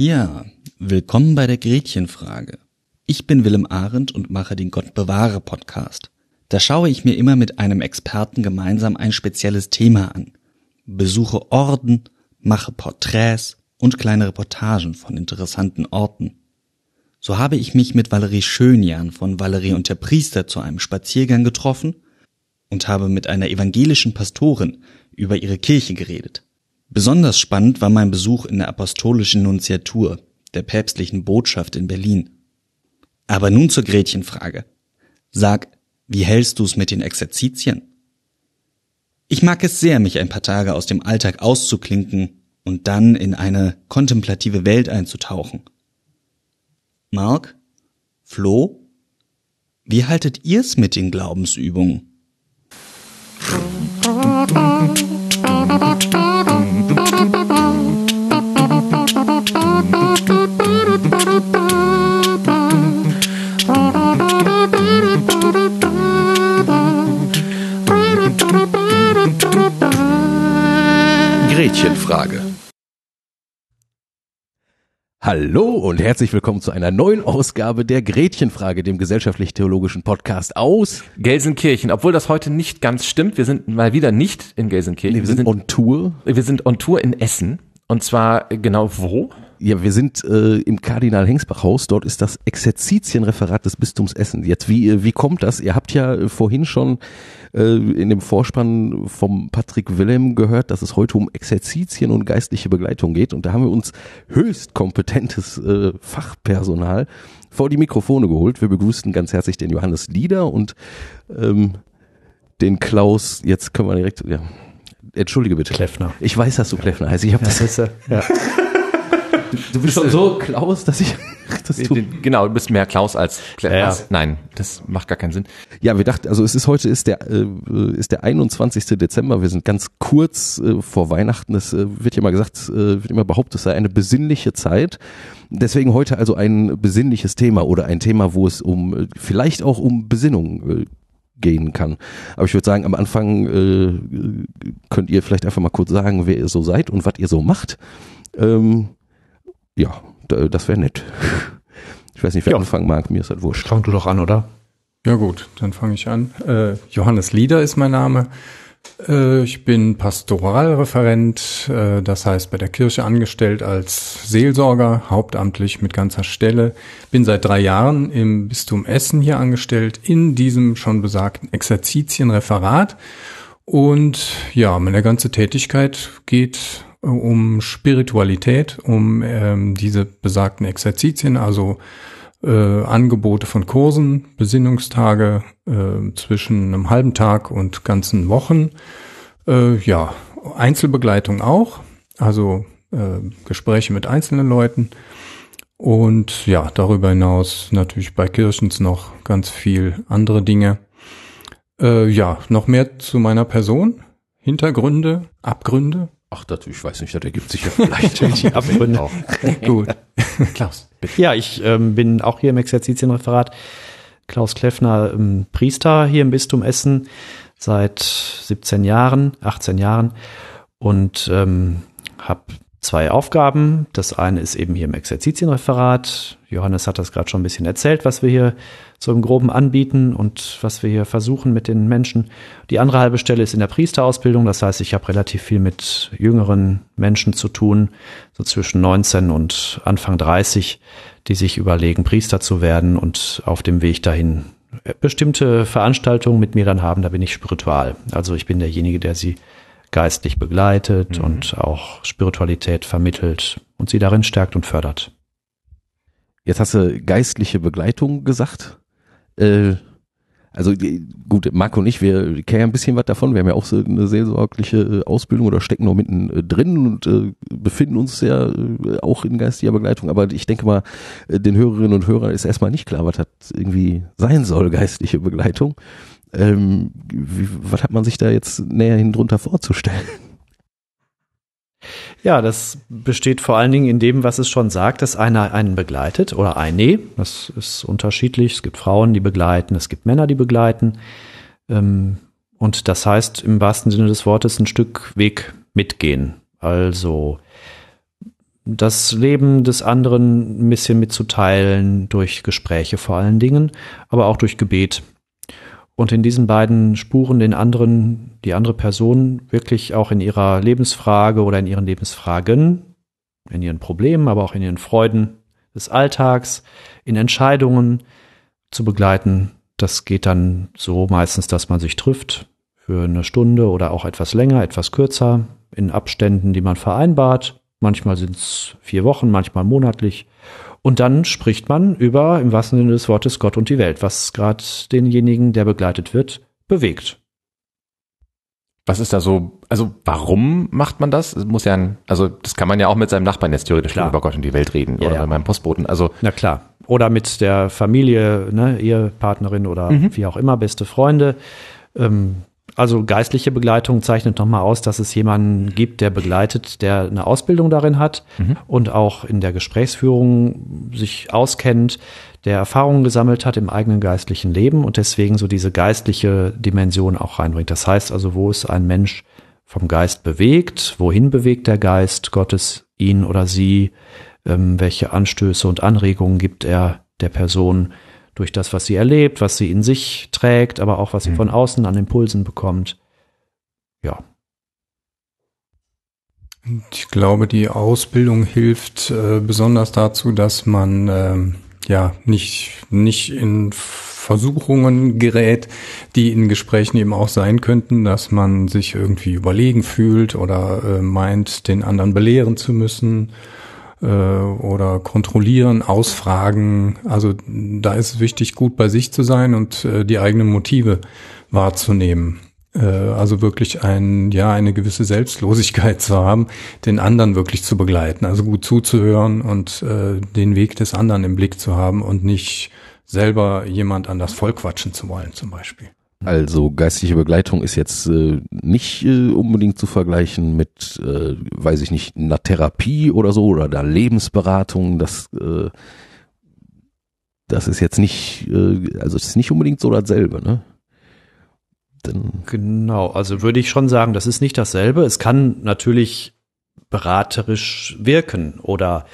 Ja, willkommen bei der Gretchenfrage. Ich bin Willem Arendt und mache den Gott bewahre Podcast. Da schaue ich mir immer mit einem Experten gemeinsam ein spezielles Thema an, besuche Orden, mache Porträts und kleine Reportagen von interessanten Orten. So habe ich mich mit Valerie Schönjan von Valerie und der Priester zu einem Spaziergang getroffen und habe mit einer evangelischen Pastorin über ihre Kirche geredet. Besonders spannend war mein Besuch in der apostolischen Nunziatur, der päpstlichen Botschaft in Berlin. Aber nun zur Gretchenfrage. Sag, wie hältst du's mit den Exerzitien? Ich mag es sehr, mich ein paar Tage aus dem Alltag auszuklinken und dann in eine kontemplative Welt einzutauchen. Mark? Flo? Wie haltet ihr's mit den Glaubensübungen? Gretchenfrage. Hallo und herzlich willkommen zu einer neuen Ausgabe der Gretchenfrage, dem gesellschaftlich-theologischen Podcast aus Gelsenkirchen, obwohl das heute nicht ganz stimmt. Wir sind mal wieder nicht in Gelsenkirchen. Nee, wir, sind, on Tour. Wir sind on Tour in Essen. Und zwar genau wo? Ja, wir sind äh, im Kardinal Hengsbach Haus. Dort ist das Exerzitienreferat des Bistums Essen. Jetzt, wie, äh, wie kommt das? Ihr habt ja äh, vorhin schon äh, in dem Vorspann vom Patrick Willem gehört, dass es heute um Exerzitien und geistliche Begleitung geht. Und da haben wir uns höchst kompetentes äh, Fachpersonal vor die Mikrofone geholt. Wir begrüßen ganz herzlich den Johannes Lieder und ähm, den Klaus. Jetzt können wir direkt, ja, Entschuldige bitte. Kleffner. Ich weiß, dass du Kleffner heißt. Ich habe das. ist, ja. Du, du bist schon so Klaus, dass ich. Dass du genau, du bist mehr Klaus als Kleffner. Ja. Nein, das macht gar keinen Sinn. ja, wir dachten, also es ist heute ist der äh, ist der 21. Dezember. Wir sind ganz kurz äh, vor Weihnachten. Es äh, wird ja immer gesagt, äh, wird immer behauptet, es sei eine besinnliche Zeit. Deswegen heute also ein besinnliches Thema oder ein Thema, wo es um äh, vielleicht auch um Besinnung äh, gehen kann. Aber ich würde sagen, am Anfang äh, könnt ihr vielleicht einfach mal kurz sagen, wer ihr so seid und was ihr so macht. Ähm, ja, da- das wäre nett. Ich weiß nicht, wer Ja. anfangen mag, mir ist das wurscht. Fang du doch an, oder? Ja gut, dann fange ich an. Äh, Johannes Lieder ist mein Name. Äh, ich bin Pastoralreferent, äh, das heißt bei der Kirche angestellt als Seelsorger, hauptamtlich mit ganzer Stelle. Bin seit drei Jahren im Bistum Essen hier angestellt, in diesem schon besagten Exerzitienreferat. Und ja, meine ganze Tätigkeit geht um Spiritualität, um ähm, diese besagten Exerzitien, also äh, Angebote von Kursen, Besinnungstage äh, zwischen einem halben Tag und ganzen Wochen. Äh, ja, Einzelbegleitung auch, also äh, Gespräche mit einzelnen Leuten. Und ja, darüber hinaus natürlich bei Kirchens noch ganz viel andere Dinge. Äh, ja, noch mehr zu meiner Person. Hintergründe, Abgründe. Ach, das, ich weiß nicht, das ergibt sich ja vielleicht. Die Abgründe. Auch. Gut. Klaus, bitte. Ja, ich ähm, bin auch hier im Exerzitienreferat. Klaus Kleffner, ähm, Priester hier im Bistum Essen seit 17 Jahren, 18 Jahren und ähm, habe zwei Aufgaben. Das eine ist eben hier im Exerzitienreferat. Johannes hat das gerade schon ein bisschen erzählt, was wir hier so im Groben anbieten und was wir hier versuchen mit den Menschen. Die andere halbe Stelle ist in der Priesterausbildung. Das heißt, ich habe relativ viel mit jüngeren Menschen zu tun, so zwischen 19 und Anfang 30, die sich überlegen, Priester zu werden und auf dem Weg dahin bestimmte Veranstaltungen mit mir dann haben. Da bin ich spiritual. Also ich bin derjenige, der sie geistlich begleitet und auch Spiritualität vermittelt und sie darin stärkt und fördert. Jetzt hast du geistliche Begleitung gesagt. Äh, also gut, Marco und ich, wir kennen ja ein bisschen was davon. Wir haben ja auch so eine seelsorgliche äh, Ausbildung oder stecken noch mitten äh, drin und äh, befinden uns ja äh, auch in geistiger Begleitung. Aber ich denke mal, den Hörerinnen und Hörern ist erstmal nicht klar, was das irgendwie sein soll, geistliche Begleitung. Ähm, wie, was hat man sich da jetzt näherhin drunter vorzustellen? Ja, das besteht vor allen Dingen in dem, was es schon sagt, dass einer einen begleitet oder eine. Das ist unterschiedlich. Es gibt Frauen, die begleiten, es gibt Männer, die begleiten. Ähm, Und das heißt im wahrsten Sinne des Wortes ein Stück Weg mitgehen. Also das Leben des anderen ein bisschen mitzuteilen, durch Gespräche vor allen Dingen, aber auch durch Gebet. Und in diesen beiden Spuren den anderen, die andere Person wirklich auch in ihrer Lebensfrage oder in ihren Lebensfragen, in ihren Problemen, aber auch in ihren Freuden des Alltags, in Entscheidungen zu begleiten. Das geht dann so meistens, dass man sich trifft für eine Stunde oder auch etwas länger, etwas kürzer, in Abständen, die man vereinbart. Manchmal sind es vier Wochen, manchmal monatlich. Und dann spricht man über, im wahrsten Sinne des Wortes, Gott und die Welt, was gerade denjenigen, der begleitet wird, bewegt. Was ist da so, also warum macht man das? Es muss ja ein, also das kann man ja auch mit seinem Nachbarn jetzt theoretisch Klar. über Gott und die Welt reden Ja, oder ja. mit meinem Postboten. Also Na klar. Oder mit der Familie, ne, Ehepartnerin oder wie auch immer, beste Freunde. Ähm, also geistliche Begleitung zeichnet nochmal aus, dass es jemanden gibt, der begleitet, der eine Ausbildung darin hat und auch in der Gesprächsführung sich auskennt, der Erfahrungen gesammelt hat im eigenen geistlichen Leben und deswegen so diese geistliche Dimension auch reinbringt. Das heißt also, wo ist ein Mensch vom Geist bewegt, wohin bewegt der Geist Gottes ihn oder sie, ähm, welche Anstöße und Anregungen gibt er der Person durch das, was sie erlebt, was sie in sich trägt, aber auch was sie von außen an Impulsen bekommt. Ja, Ich glaube, die Ausbildung hilft äh, besonders dazu, dass man ähm, ja nicht, nicht in Versuchungen gerät, die in Gesprächen eben auch sein könnten, dass man sich irgendwie überlegen fühlt oder äh, meint, den anderen belehren zu müssen äh, oder kontrollieren, ausfragen. Also da ist es wichtig, gut bei sich zu sein und äh, die eigenen Motive wahrzunehmen. Äh, also wirklich ein, ja, eine gewisse Selbstlosigkeit zu haben, den anderen wirklich zu begleiten, also gut zuzuhören und äh, den Weg des anderen im Blick zu haben und nicht selber jemand an das Volk quatschen zu wollen, zum Beispiel. Also geistliche Begleitung ist jetzt äh, nicht äh, unbedingt zu vergleichen mit, äh, weiß ich nicht, einer Therapie oder so oder einer Lebensberatung. Das, äh, das ist jetzt nicht, äh, also es ist nicht unbedingt so dasselbe, ne? Denn, genau. Also würde ich schon sagen, das ist nicht dasselbe. Es kann natürlich beraterisch wirken oder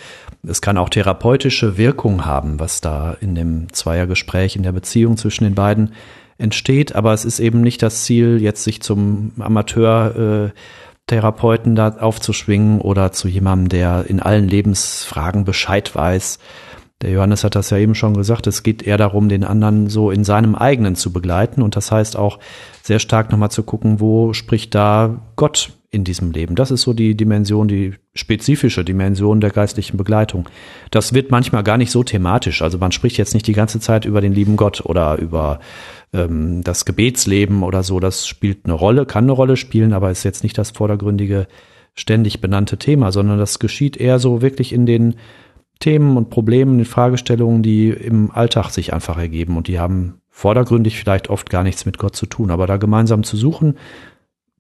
es kann auch therapeutische Wirkung haben, was da in dem Zweiergespräch, in der Beziehung zwischen den beiden entsteht. Aber es ist eben nicht das Ziel, jetzt sich zum Amateur äh, Therapeuten da aufzuschwingen oder zu jemandem, der in allen Lebensfragen Bescheid weiß. Der Johannes hat das ja eben schon gesagt, es geht eher darum, den anderen so in seinem eigenen zu begleiten. Und das heißt auch sehr stark nochmal zu gucken, wo spricht da Gott in diesem Leben. Das ist so die Dimension, die spezifische Dimension der geistlichen Begleitung. Das wird manchmal gar nicht so thematisch. Also man spricht jetzt nicht die ganze Zeit über den lieben Gott oder über ähm, das Gebetsleben oder so. Das spielt eine Rolle, kann eine Rolle spielen, aber ist jetzt nicht das vordergründige, ständig benannte Thema, sondern das geschieht eher so wirklich in den Themen und Problemen, den Fragestellungen, die im Alltag sich einfach ergeben und die haben vordergründig vielleicht oft gar nichts mit Gott zu tun, aber da gemeinsam zu suchen,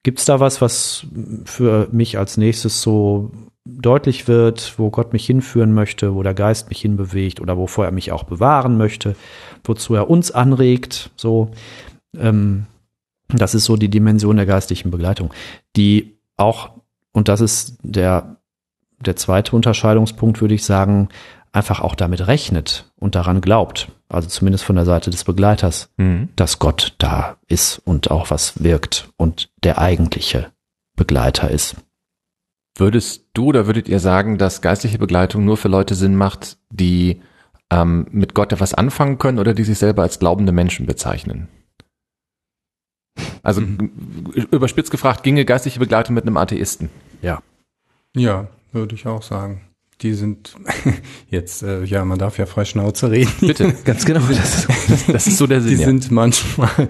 gibt es da was, was für mich als nächstes so deutlich wird, wo Gott mich hinführen möchte, wo der Geist mich hinbewegt oder wovor er mich auch bewahren möchte, wozu er uns anregt, so, ähm, das ist so die Dimension der geistlichen Begleitung, die auch, und das ist der der zweite Unterscheidungspunkt, würde ich sagen, einfach auch damit rechnet und daran glaubt, also zumindest von der Seite des Begleiters, Mhm. dass Gott da ist und auch was wirkt und der eigentliche Begleiter ist. Würdest du oder würdet ihr sagen, dass geistliche Begleitung nur für Leute Sinn macht, die ähm, mit Gott etwas anfangen können oder die sich selber als glaubende Menschen bezeichnen? Also überspitzt gefragt, ginge geistliche Begleitung mit einem Atheisten? Ja. Ja, würde ich auch sagen. Die sind jetzt, äh, ja, man darf ja frei Schnauze reden. Bitte. ganz genau, das, Das ist so der Die Sinn. ja. sind manchmal,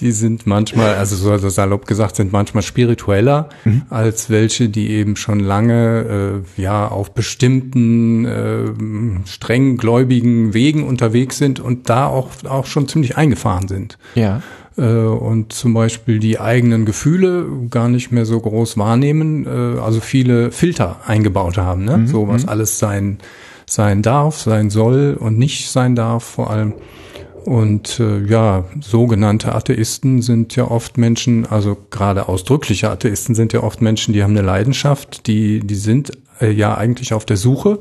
die sind manchmal, also so salopp gesagt, sind manchmal spiritueller als welche, die eben schon lange äh, ja auf bestimmten äh, streng gläubigen Wegen unterwegs sind und da auch auch schon ziemlich eingefahren sind ja. Äh, und zum Beispiel die eigenen Gefühle gar nicht mehr so groß wahrnehmen, äh, also viele Filter eingebaut haben, ne? so was alles sein sein darf, sein soll und nicht sein darf vor allem. Und äh, ja, sogenannte Atheisten sind ja oft Menschen, also gerade ausdrückliche Atheisten sind ja oft Menschen, die haben eine Leidenschaft, die, die sind äh, ja eigentlich auf der Suche.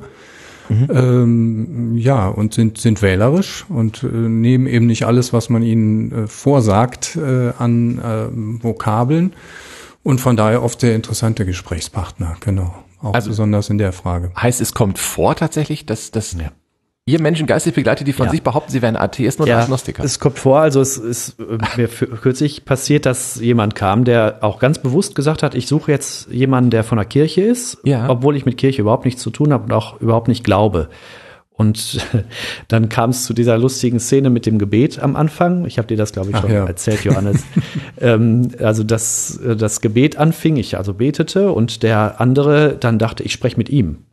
Mhm. Ähm, ja, und sind, sind wählerisch und äh, nehmen eben nicht alles, was man ihnen äh, vorsagt, äh, an äh, Vokabeln. Und von daher oft sehr interessante Gesprächspartner, genau. Auch also, besonders in der Frage. Heißt, es kommt vor tatsächlich, dass, dass ja. Ihr Menschen geistig begleitet, die von ja. sich behaupten, sie wären Atheisten oder ja, Agnostiker. Es kommt vor, also es ist äh, mir kürzlich passiert, dass jemand kam, der auch ganz bewusst gesagt hat, ich suche jetzt jemanden, der von der Kirche ist, ja. obwohl ich mit Kirche überhaupt nichts zu tun habe und auch überhaupt nicht glaube. Und dann kam es zu dieser lustigen Szene mit dem Gebet am Anfang. Ich habe dir das, glaube ich, schon ja. erzählt, Johannes. ähm, also, dass äh, das Gebet anfing, ich also betete und der andere dann dachte, ich spreche mit ihm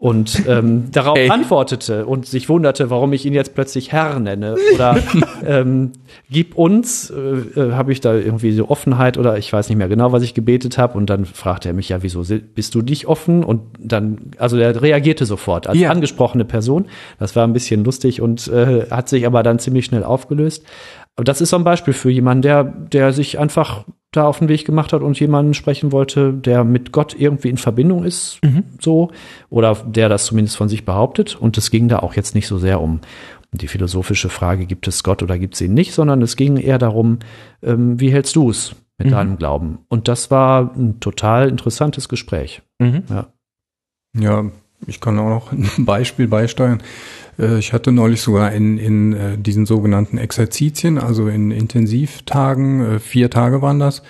und ähm, darauf hey. antwortete und sich wunderte, warum ich ihn jetzt plötzlich Herr nenne oder ähm, gib uns, äh, äh, habe ich da irgendwie so Offenheit oder ich weiß nicht mehr genau, was ich gebetet habe und dann fragte er mich ja, wieso bist du nicht offen und dann, also er reagierte sofort als ja. angesprochene Person, das war ein bisschen lustig und äh, hat sich aber dann ziemlich schnell aufgelöst. Aber das ist so ein Beispiel für jemanden, der, der sich einfach da auf den Weg gemacht hat und jemanden sprechen wollte, der mit Gott irgendwie in Verbindung ist, mhm. so, oder der das zumindest von sich behauptet. Und es ging da auch jetzt nicht so sehr um die philosophische Frage, gibt es Gott oder gibt es ihn nicht, sondern es ging eher darum, ähm, wie hältst du es mit mhm. deinem Glauben? Und das war ein total interessantes Gespräch. Mhm. Ja. ja, ich kann auch noch ein Beispiel beisteuern. Äh, ich hatte neulich sogar in, in äh, diesen sogenannten Exerzitien, also in Intensivtagen, äh, vier Tage waren das,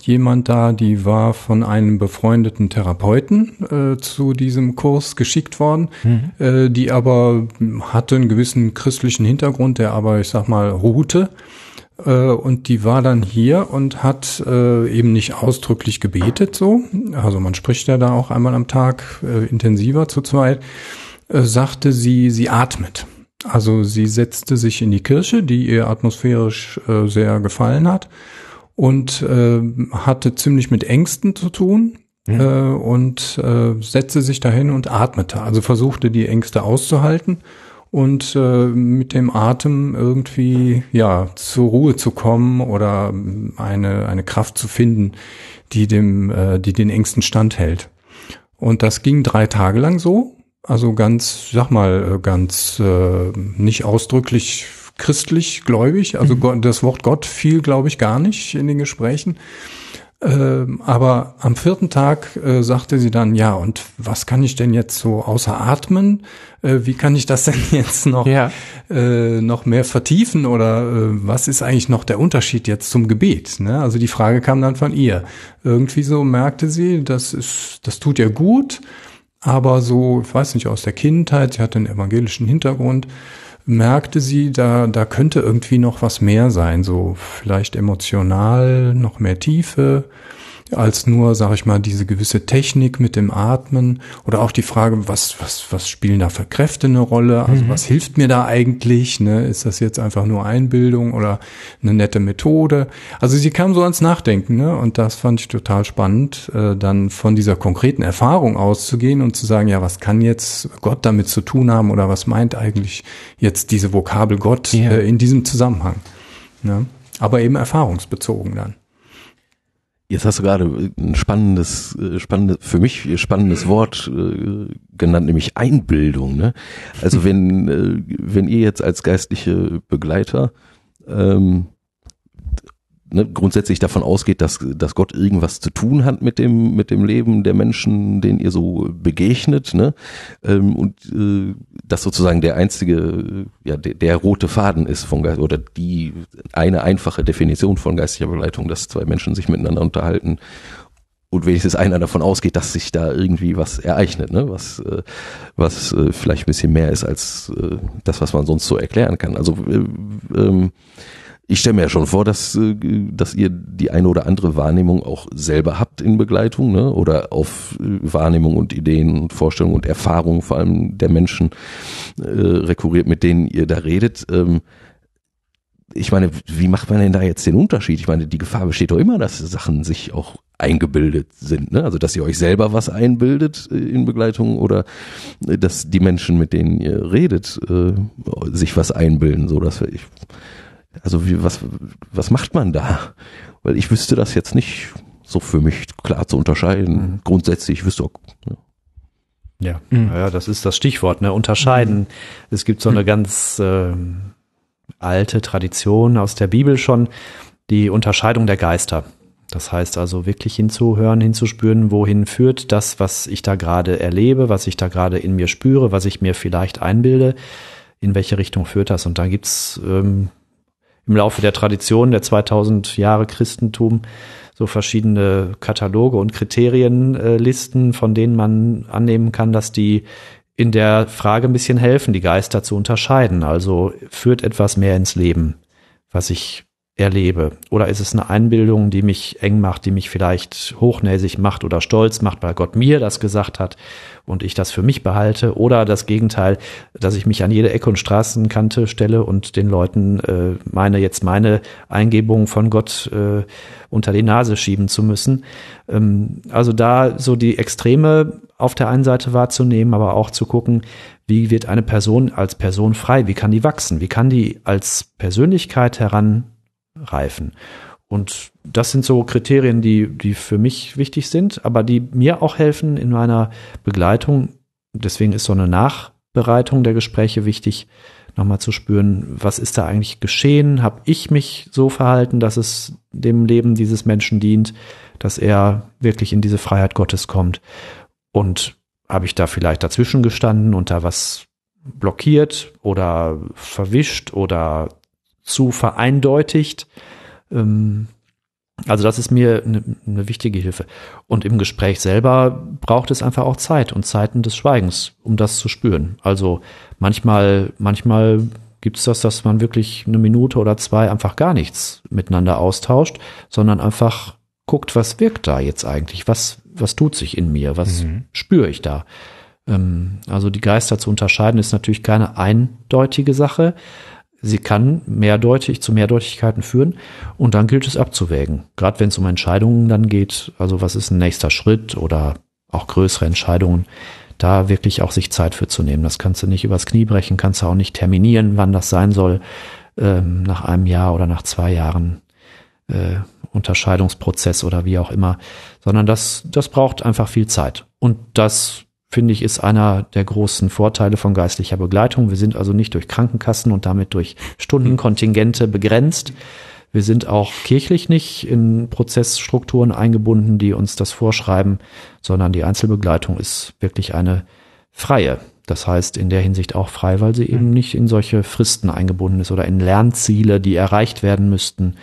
jemand da, die war von einem befreundeten Therapeuten äh, zu diesem Kurs geschickt worden, mhm. äh, die aber hatte einen gewissen christlichen Hintergrund, der aber, ich sag mal, ruhte. Äh, und die war dann hier und hat eben nicht ausdrücklich gebetet so. Also man spricht ja da auch einmal am Tag intensiver zu zweit äh, sagte sie, sie atmet. Also sie setzte sich in die Kirche, die ihr atmosphärisch äh, sehr gefallen hat und äh, hatte ziemlich mit Ängsten zu tun mhm. äh, und äh, setzte sich dahin und atmete. Also versuchte die Ängste auszuhalten und äh, mit dem Atem irgendwie ja zur Ruhe zu kommen oder eine eine Kraft zu finden, die dem äh, die den Ängsten standhält. Und das ging drei Tage lang so also ganz, sag mal, äh, ganz äh, nicht ausdrücklich christlich gläubig. Also mhm. Das Wort Gott fiel, glaube ich, gar nicht in den Gesprächen. Ähm, aber am vierten Tag äh, sagte sie dann, ja, und was kann ich denn jetzt so außer atmen? Äh, wie kann ich das denn jetzt noch, ja. äh, noch mehr vertiefen oder äh, was ist eigentlich noch der Unterschied jetzt zum Gebet? Ne? Also die Frage kam dann von ihr. Irgendwie so merkte sie, das ist, das tut ihr gut aber so, ich weiß nicht, aus der Kindheit, sie hatte einen evangelischen Hintergrund, merkte sie, da, da könnte irgendwie noch was mehr sein, so vielleicht emotional, noch mehr Tiefe, als nur, sag ich mal, diese gewisse Technik mit dem Atmen oder auch die Frage, was, was, was spielen da für Kräfte eine Rolle? Also mhm. was hilft mir da eigentlich? Ne? Ist das jetzt einfach nur Einbildung oder eine nette Methode? Also sie kam so ans Nachdenken, ne? Und das fand ich total spannend, äh, dann von dieser konkreten Erfahrung auszugehen und zu sagen, ja, was kann jetzt Gott damit zu tun haben oder was meint eigentlich jetzt diese Vokabel Gott ja. äh, in diesem Zusammenhang? Ne? Aber eben erfahrungsbezogen dann. Jetzt hast du gerade ein spannendes, äh, spannendes, für mich spannendes Wort äh, genannt, nämlich Einbildung. Ne? Also wenn, äh, wenn ihr jetzt als geistliche Begleiter ähm, ne, grundsätzlich davon ausgeht, dass, dass Gott irgendwas zu tun hat mit dem, mit dem Leben der Menschen, denen ihr so begegnet, ne? Ähm, und äh, das sozusagen der einzige, ja, der, der rote Faden ist von Geist, oder die eine einfache Definition von geistlicher Begleitung, dass zwei Menschen sich miteinander unterhalten und wenigstens einer davon ausgeht, dass sich da irgendwie was ereignet, ne? was, äh, was äh, vielleicht ein bisschen mehr ist als äh, das, was man sonst so erklären kann. Also äh, ähm, ich stelle mir ja schon vor, dass, äh, dass ihr die eine oder andere Wahrnehmung auch selber habt in Begleitung, ne? Oder auf äh, Wahrnehmung und Ideen und Vorstellungen und Erfahrungen vor allem der Menschen äh, rekurriert, mit denen ihr da redet. Ähm, ich meine, wie macht man denn da jetzt den Unterschied? Ich meine, die Gefahr besteht doch immer, dass Sachen sich auch eingebildet sind. Ne? Also, dass ihr euch selber was einbildet äh, in Begleitung oder äh, dass die Menschen, mit denen ihr redet, äh, sich was einbilden. So, dass ich, also wie, was, was macht man da? Weil ich wüsste das jetzt nicht so für mich klar zu unterscheiden. Mhm. Grundsätzlich, ich wüsste auch. Ja. Ja, mhm. ja, das ist das Stichwort, ne? Unterscheiden. Mhm. Es gibt so eine ganz äh, alte Tradition aus der Bibel schon, die Unterscheidung der Geister. Das heißt also wirklich hinzuhören, hinzuspüren, wohin führt das, was ich da gerade erlebe, was ich da gerade in mir spüre, was ich mir vielleicht einbilde, in welche Richtung führt das. Und da gibt's ähm, im Laufe der Tradition der 2000 Jahre Christentum so verschiedene Kataloge und Kriterienlisten, äh, von denen man annehmen kann, dass die in der Frage ein bisschen helfen, die Geister zu unterscheiden. Also führt etwas mehr ins Leben, was ich erlebe? Oder ist es eine Einbildung, die mich eng macht, die mich vielleicht hochnäsig macht oder stolz macht, weil Gott mir das gesagt hat und ich das für mich behalte? Oder das Gegenteil, dass ich mich an jede Ecke und Straßenkante stelle und den Leuten äh, meine, jetzt meine Eingebungen von Gott äh, unter die Nase schieben zu müssen? Ähm, also da so die Extreme auf der einen Seite wahrzunehmen, aber auch zu gucken, wie wird eine Person als Person frei? Wie kann die wachsen? Wie kann die als Persönlichkeit heran reifen. Und das sind so Kriterien, die, die für mich wichtig sind, aber die mir auch helfen in meiner Begleitung. Deswegen ist so eine Nachbereitung der Gespräche wichtig, nochmal zu spüren, was ist da eigentlich geschehen? Habe ich mich so verhalten, dass es dem Leben dieses Menschen dient, dass er wirklich in diese Freiheit Gottes kommt? Und habe ich da vielleicht dazwischen gestanden und da was blockiert oder verwischt oder zu vereindeutigt. Ähm, also das ist mir eine, eine wichtige Hilfe. Und im Gespräch selber braucht es einfach auch Zeit und Zeiten des Schweigens, um das zu spüren. Also manchmal, manchmal gibt es das, dass man wirklich eine Minute oder zwei einfach gar nichts miteinander austauscht, sondern einfach guckt, was wirkt da jetzt eigentlich? Was, was tut sich in mir? Was mhm. spüre ich da? Ähm, also die Geister zu unterscheiden ist natürlich keine eindeutige Sache, Sie kann mehrdeutig zu Mehrdeutigkeiten führen und dann gilt es abzuwägen. Gerade wenn es um Entscheidungen dann geht, also was ist ein nächster Schritt oder auch größere Entscheidungen, da wirklich auch sich Zeit für zu nehmen. Das kannst du nicht übers Knie brechen, kannst du auch nicht terminieren, wann das sein soll, ähm, nach einem Jahr oder nach zwei Jahren äh, Unterscheidungsprozess oder wie auch immer, sondern das, das braucht einfach viel Zeit. Und das finde ich, ist einer der großen Vorteile von geistlicher Begleitung. Wir sind also nicht durch Krankenkassen und damit durch Stundenkontingente begrenzt. Wir sind auch kirchlich nicht in Prozessstrukturen eingebunden, die uns das vorschreiben, sondern die Einzelbegleitung ist wirklich eine freie. Das heißt in der Hinsicht auch frei, weil sie eben nicht in solche Fristen eingebunden ist oder in Lernziele, die erreicht werden müssten.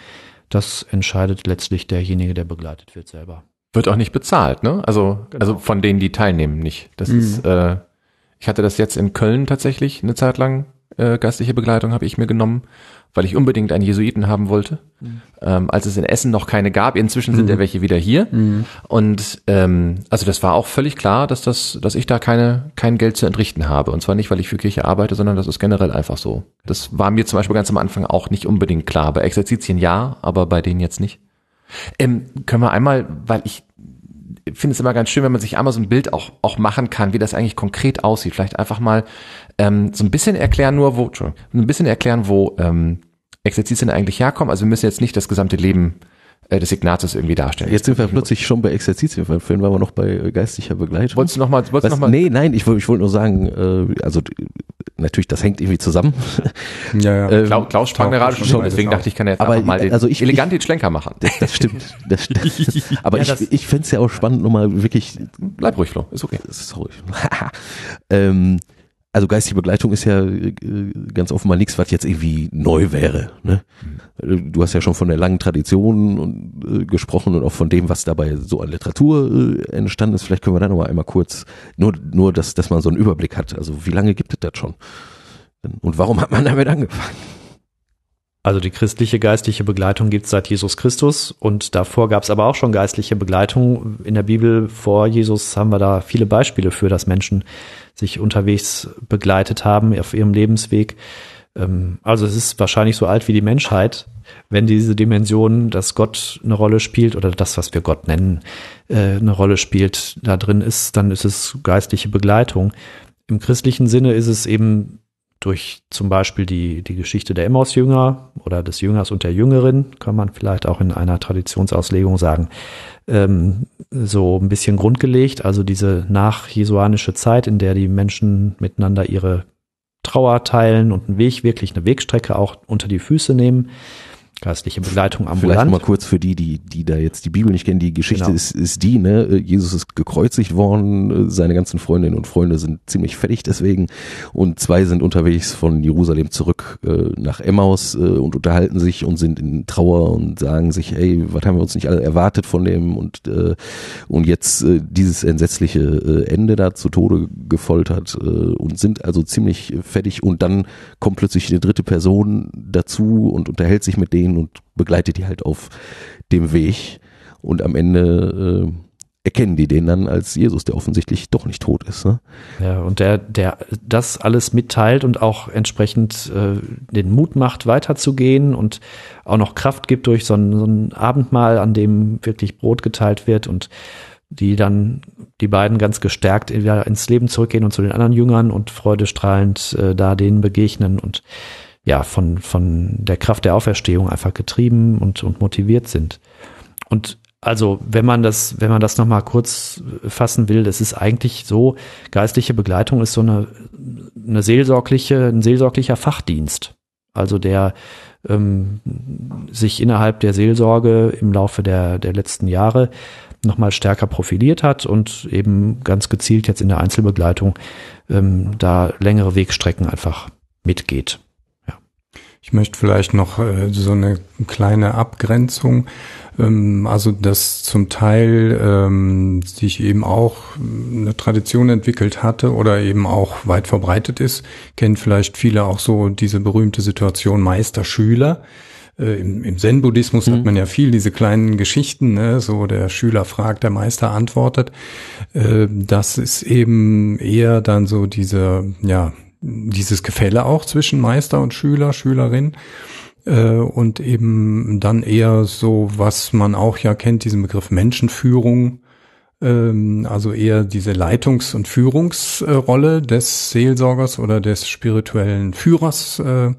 Das entscheidet letztlich derjenige, der begleitet wird selber. Wird auch nicht bezahlt, ne? Also, genau. also von denen, die teilnehmen, nicht. Das mhm. ist, äh, ich hatte das jetzt in Köln tatsächlich eine Zeit lang, äh, geistliche Begleitung habe ich mir genommen, weil ich unbedingt einen Jesuiten haben wollte. Mhm. Ähm, als es in Essen noch keine gab, inzwischen sind mhm. ja welche wieder hier. Mhm. Und ähm, also das war auch völlig klar, dass das, dass ich da keine, kein Geld zu entrichten habe. Und zwar nicht, weil ich für Kirche arbeite, sondern das ist generell einfach so. Das war mir zum Beispiel ganz am Anfang auch nicht unbedingt klar. Bei Exerzitien ja, aber bei denen jetzt nicht. Ähm, können wir einmal, weil ich finde es immer ganz schön, wenn man sich einmal so ein Bild auch, auch machen kann, wie das eigentlich konkret aussieht. Vielleicht einfach mal ähm, so ein bisschen erklären, nur wo, ein bisschen erklären, wo ähm, Exerzitien eigentlich herkommen. Also wir müssen jetzt nicht das gesamte Leben äh, des Ignatius irgendwie darstellen. Jetzt sind wir plötzlich schon bei Exerzitien, weil vorhin waren wir noch bei äh, geistlicher Begleitung. Wolltest du noch mal, wolltest Was, noch mal? Nee, nein, ich, ich wollte nur sagen, äh, also natürlich, das hängt irgendwie zusammen. Ja, ja. Ähm, Klaus, Klaus sprang gerade schon, schon deswegen dachte ich, kann jetzt aber einfach mal den also ich, elegant den Schlenker machen. Das, das stimmt. Das, das, aber ja, ich, ich fände es ja auch spannend, nochmal wirklich. Bleib ruhig, Flo, ist okay. Sorry. ähm, also geistige Begleitung ist ja äh, ganz offenbar nichts, was jetzt irgendwie neu wäre. Ne? Du hast ja schon von der langen Tradition und, äh, gesprochen und auch von dem, was dabei so an Literatur äh, entstanden ist. Vielleicht können wir da nochmal einmal kurz, nur, nur dass, dass man so einen Überblick hat. Also wie lange gibt es das schon? Und warum hat man damit angefangen? Also die christliche geistliche Begleitung gibt es seit Jesus Christus und davor gab es aber auch schon geistliche Begleitung. In der Bibel vor Jesus haben wir da viele Beispiele für, dass Menschen sich unterwegs begleitet haben auf ihrem Lebensweg. Ähm, also es ist wahrscheinlich so alt wie die Menschheit, wenn diese Dimension, dass Gott eine Rolle spielt oder das, was wir Gott nennen, äh, eine Rolle spielt, da drin ist, dann ist es geistliche Begleitung. Im christlichen Sinne ist es eben durch zum Beispiel die, die Geschichte der Emmaus-Jünger oder des Jüngers und der Jüngerin, kann man vielleicht auch in einer Traditionsauslegung sagen, ähm, so ein bisschen grundgelegt. Also diese nachjesuanische Zeit, in der die Menschen miteinander ihre Trauer teilen und einen Weg, wirklich eine Wegstrecke auch unter die Füße nehmen geistliche Begleitung ambulant. Vielleicht mal kurz für die, die, die da jetzt die Bibel nicht kennen. Die Geschichte Genau. ist, ist die, ne? Jesus ist gekreuzigt worden, seine ganzen Freundinnen und Freunde sind ziemlich fertig deswegen und zwei sind unterwegs von Jerusalem zurück äh, nach Emmaus äh, und unterhalten sich und sind in Trauer und sagen sich, hey, was haben wir uns nicht alle erwartet von dem und äh, und jetzt äh, dieses entsetzliche äh, Ende da zu Tode gefoltert äh, und sind also ziemlich fertig und dann kommt plötzlich eine dritte Person dazu und unterhält sich mit denen und begleitet die halt auf dem Weg und am Ende äh, erkennen die den dann als Jesus, der offensichtlich doch nicht tot ist. Ne? Ja, und der, der das alles mitteilt und auch entsprechend äh, den Mut macht, weiterzugehen und auch noch Kraft gibt durch so ein, so ein Abendmahl, an dem wirklich Brot geteilt wird und die dann die beiden ganz gestärkt ins Leben zurückgehen und zu den anderen Jüngern und freudestrahlend äh, da denen begegnen und ja, von, von der Kraft der Auferstehung einfach getrieben und, und motiviert sind. Und also, wenn man das, wenn man das nochmal kurz fassen will, das ist eigentlich so, geistliche Begleitung ist so eine, eine seelsorgliche, ein seelsorglicher Fachdienst. Also der ähm, sich innerhalb der Seelsorge im Laufe der, der letzten Jahre nochmal stärker profiliert hat und eben ganz gezielt jetzt in der Einzelbegleitung ähm, da längere Wegstrecken einfach mitgeht. Ich möchte vielleicht noch äh, so eine kleine Abgrenzung, ähm, also dass zum Teil ähm, sich eben auch eine Tradition entwickelt hatte oder eben auch weit verbreitet ist. Kennen vielleicht viele auch so diese berühmte Situation Meister-Schüler. Äh, Im, im Zen-Buddhismus hat man ja viel diese kleinen Geschichten, ne? so der Schüler fragt, der Meister antwortet. Äh, das ist eben eher dann so diese, ja, dieses Gefälle auch zwischen Meister und Schüler, Schülerin äh, und eben dann eher so, was man auch ja kennt, diesen Begriff Menschenführung, ähm, also eher diese Leitungs- und Führungsrolle des Seelsorgers oder des spirituellen Führers äh,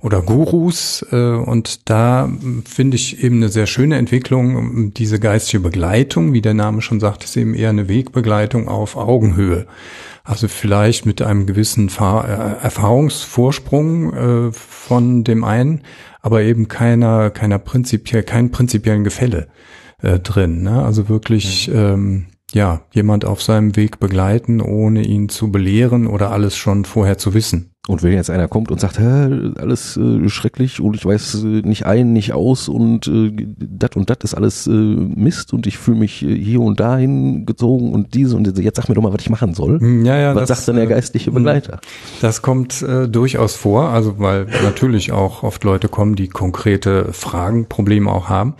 oder Gurus äh, und da finde ich eben eine sehr schöne Entwicklung, diese geistige Begleitung, wie der Name schon sagt, ist eben eher eine Wegbegleitung auf Augenhöhe. Also vielleicht mit einem gewissen Fahr äh, Erfahrungsvorsprung äh, von dem einen, aber eben keiner, keiner prinzipiell, keinen prinzipiellen Gefälle äh, drin. Ne? Also wirklich, ähm, ja, jemand auf seinem Weg begleiten, ohne ihn zu belehren oder alles schon vorher zu wissen. Und wenn jetzt einer kommt und sagt, Hä, alles äh, schrecklich und ich weiß äh, nicht ein, nicht aus und äh, dat und dat ist alles äh, Mist und ich fühle mich äh, hier und dahin gezogen und diese und diese, jetzt sag mir doch mal, was ich machen soll. Hm, Ja, ja, was das, sagt dann der äh, geistliche Begleiter? Das kommt äh, durchaus vor, also weil natürlich auch oft Leute kommen, die konkrete Fragen, Probleme auch haben.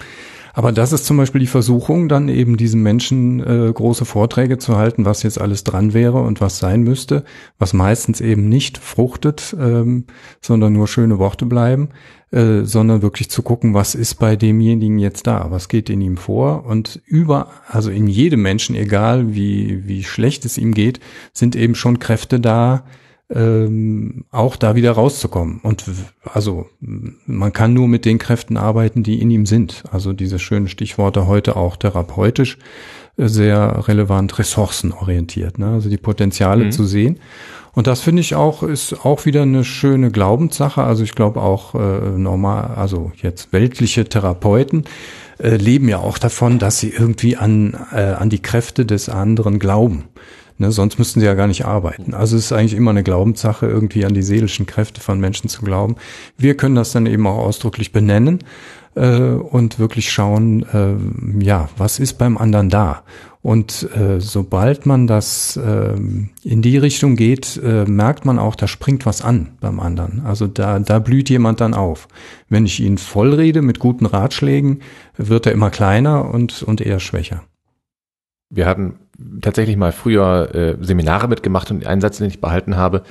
Aber das ist zum Beispiel die Versuchung, dann eben diesen Menschen äh, große Vorträge zu halten, was jetzt alles dran wäre und was sein müsste, was meistens eben nicht fruchtet, ähm, sondern nur schöne Worte bleiben, äh, sondern wirklich zu gucken, was ist bei demjenigen jetzt da, was geht in ihm vor? Und über, also in jedem Menschen, egal wie, wie schlecht es ihm geht, sind eben schon Kräfte da, ähm, auch da wieder rauszukommen. Und also man kann nur mit den Kräften arbeiten, die in ihm sind. Also diese schönen Stichworte heute auch therapeutisch äh, sehr relevant, ressourcenorientiert. Ne? Also die Potenziale Mhm. zu sehen. Und das finde ich auch, ist auch wieder eine schöne Glaubenssache. Also ich glaube auch äh, normal, also jetzt weltliche Therapeuten äh, leben ja auch davon, dass sie irgendwie an, äh, an die Kräfte des anderen glauben. Ne, sonst müssten sie ja gar nicht arbeiten. Also es ist eigentlich immer eine Glaubenssache, irgendwie an die seelischen Kräfte von Menschen zu glauben. Wir können das dann eben auch ausdrücklich benennen äh, und wirklich schauen, äh, ja, was ist beim anderen da? Und äh, sobald man das äh, in die Richtung geht, äh, merkt man auch, da springt was an beim anderen. Also da, da blüht jemand dann auf. Wenn ich ihn vollrede mit guten Ratschlägen, wird er immer kleiner und, und eher schwächer. Wir hatten tatsächlich mal früher äh, Seminare mitgemacht und einen Satz, den ich behalten habe,